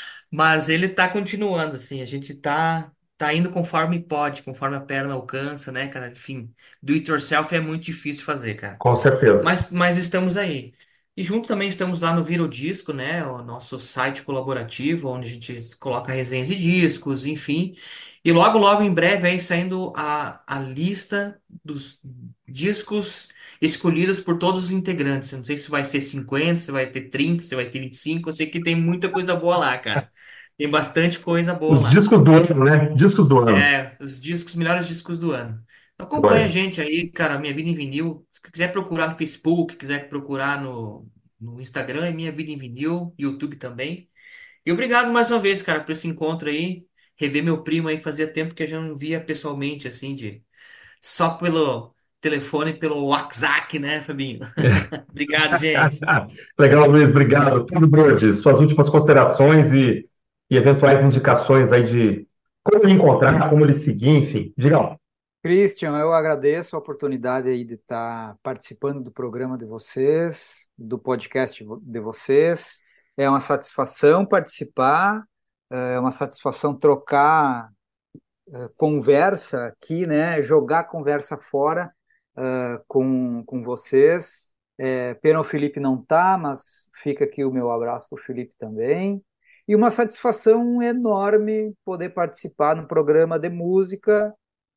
mas ele tá continuando, assim. A gente tá, tá indo conforme pode, conforme a perna alcança, né, cara? Enfim, do it yourself é muito difícil fazer, cara. Com certeza. Mas, mas estamos aí. E junto também estamos lá no Vira o Disco, né? O nosso site colaborativo, onde a gente coloca resenhas de discos, enfim. E logo, logo, em breve, aí saindo a, a lista dos discos escolhidos por todos os integrantes. Eu não sei se vai ser 50, se vai ter 30, se vai ter 25. Eu sei que tem muita coisa boa lá, cara. Tem bastante coisa boa Os lá. discos do ano, né? Discos do ano. É, os discos, melhores discos do ano. Então acompanha a gente aí, cara, Minha Vida em Vinil. Se quiser procurar no Facebook, quiser procurar no, no Instagram, é Minha Vida em Vinil, YouTube também. E obrigado mais uma vez, cara, por esse encontro aí. Rever meu primo aí, que fazia tempo que a gente não via pessoalmente, assim, de só pelo telefone, pelo WhatsApp, né, Fabinho? Obrigado, gente. Legal, Luiz, obrigado. Pedro Brode, suas últimas considerações e, e eventuais indicações aí de como lhe encontrar, como lhe seguir, enfim. Diga lá. Christian, eu agradeço a oportunidade aí de estar participando do programa de vocês, do podcast de vocês. É uma satisfação participar, é uma satisfação trocar é, conversa aqui, né? Jogar conversa fora uh, com, com vocês. É, pena o Felipe não tá, mas fica aqui o meu abraço para o Felipe também. E uma satisfação enorme poder participar no programa de música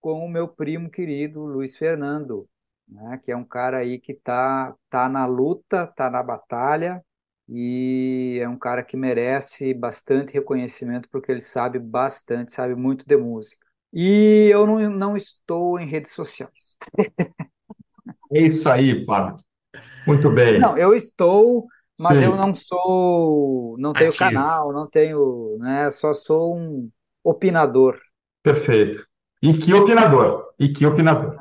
com o meu primo querido Luiz Fernando, né, que é um cara aí que tá, tá na luta, tá na batalha e é um cara que merece bastante reconhecimento porque ele sabe bastante, sabe muito de música. E eu não, não estou em redes sociais. É isso aí, Fábio. Muito bem. Não, eu estou, mas Sim. eu não sou, não tenho Ativo. canal, não tenho, né, só sou um opinador. Perfeito. E que opinador. E que opinador.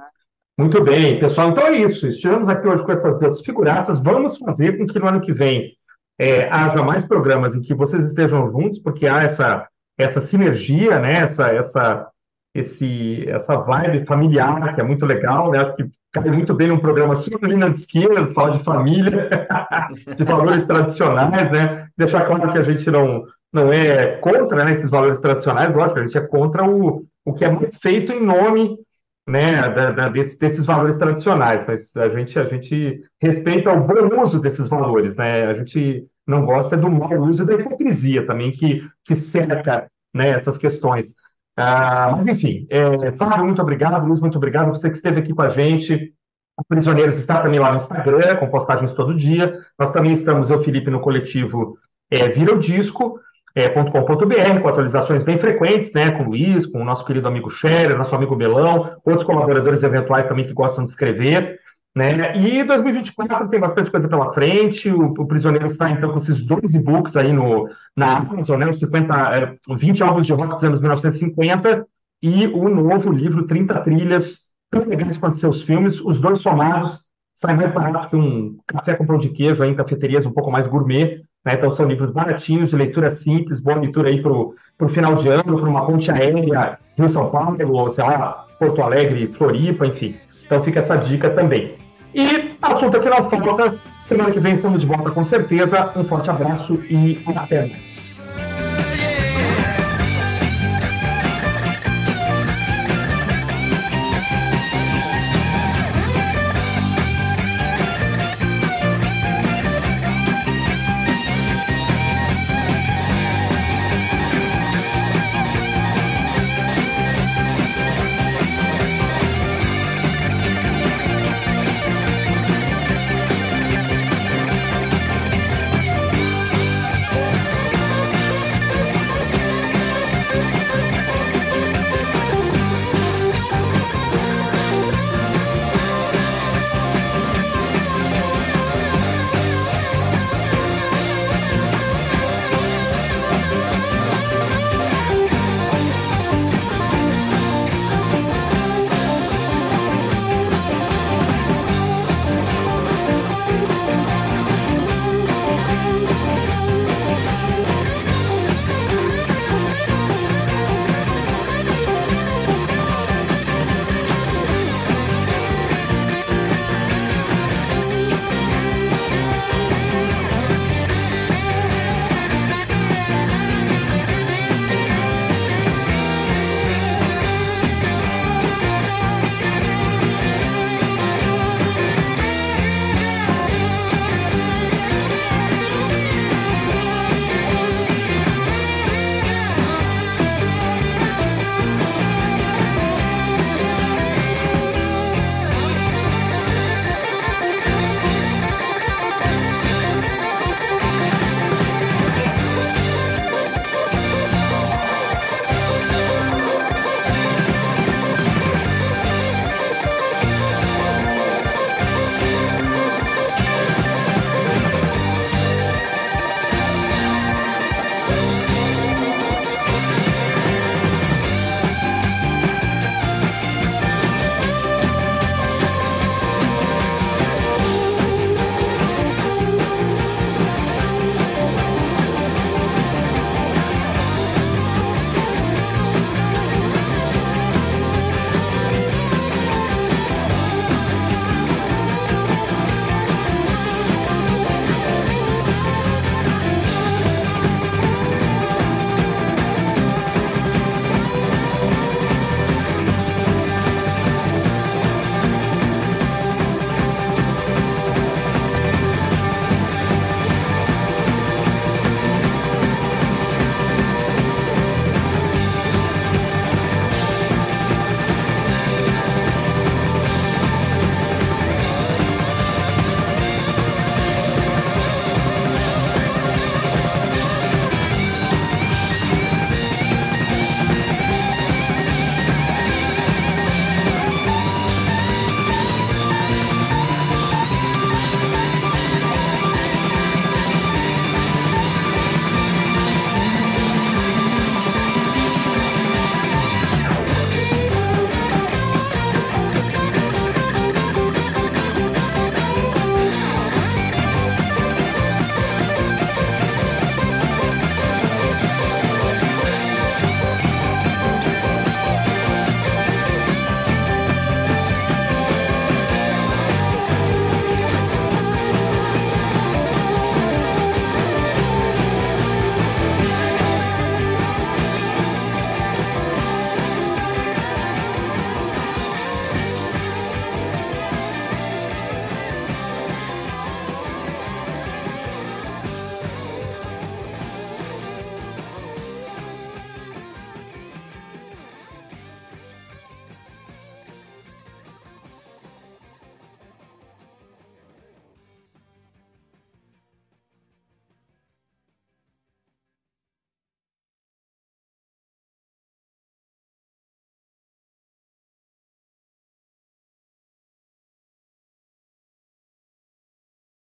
Muito bem, pessoal. Então é isso. Estivemos aqui hoje com essas duas figuraças. Vamos fazer com que no ano que vem é, haja mais programas em que vocês estejam juntos, porque há essa, essa sinergia, né? essa, essa, esse, essa vibe familiar que é muito legal. Né? Acho que cai muito bem num programa super linha de esquerda, falar de família, de valores tradicionais, né? Deixar claro que a gente não, não é contra né, esses valores tradicionais, lógico, a gente é contra o, o que é muito feito em nome né, da, da, desse, desses valores tradicionais, mas a gente, a gente respeita o bom uso desses valores, né? A gente não gosta do mau uso e da hipocrisia também que, que cerca né, essas questões. Ah, mas, enfim, é, Fábio, muito obrigado, Luiz, muito obrigado, você que esteve aqui com a gente. O Prisioneiros está também lá no Instagram, com postagens todo dia. Nós também estamos, eu, Felipe, no coletivo é, Vira o Disco é, .com.br, com atualizações bem frequentes, né, com o Luiz, com o nosso querido amigo Scherer, nosso amigo Belão, outros colaboradores eventuais também que gostam de escrever, né, e 2024 tem bastante coisa pela frente, o, o Prisioneiro está então com esses dois e-books aí no, na Amazon, né, os 50, é, 20 álbuns de rock dos anos 1950 e o novo livro 30 trilhas, tão legais quanto seus filmes, os dois somados, sai mais barato que um café com pão de queijo aí em cafeterias um pouco mais gourmet, né? Então, são livros baratinhos, de leitura simples, boa leitura aí para o final de ano, para uma ponte aérea, Rio São Paulo, ou sei lá, Porto Alegre, Floripa, enfim. Então, fica essa dica também. E assunto aqui na falta. Semana que vem estamos de volta com certeza. Um forte abraço e até mais.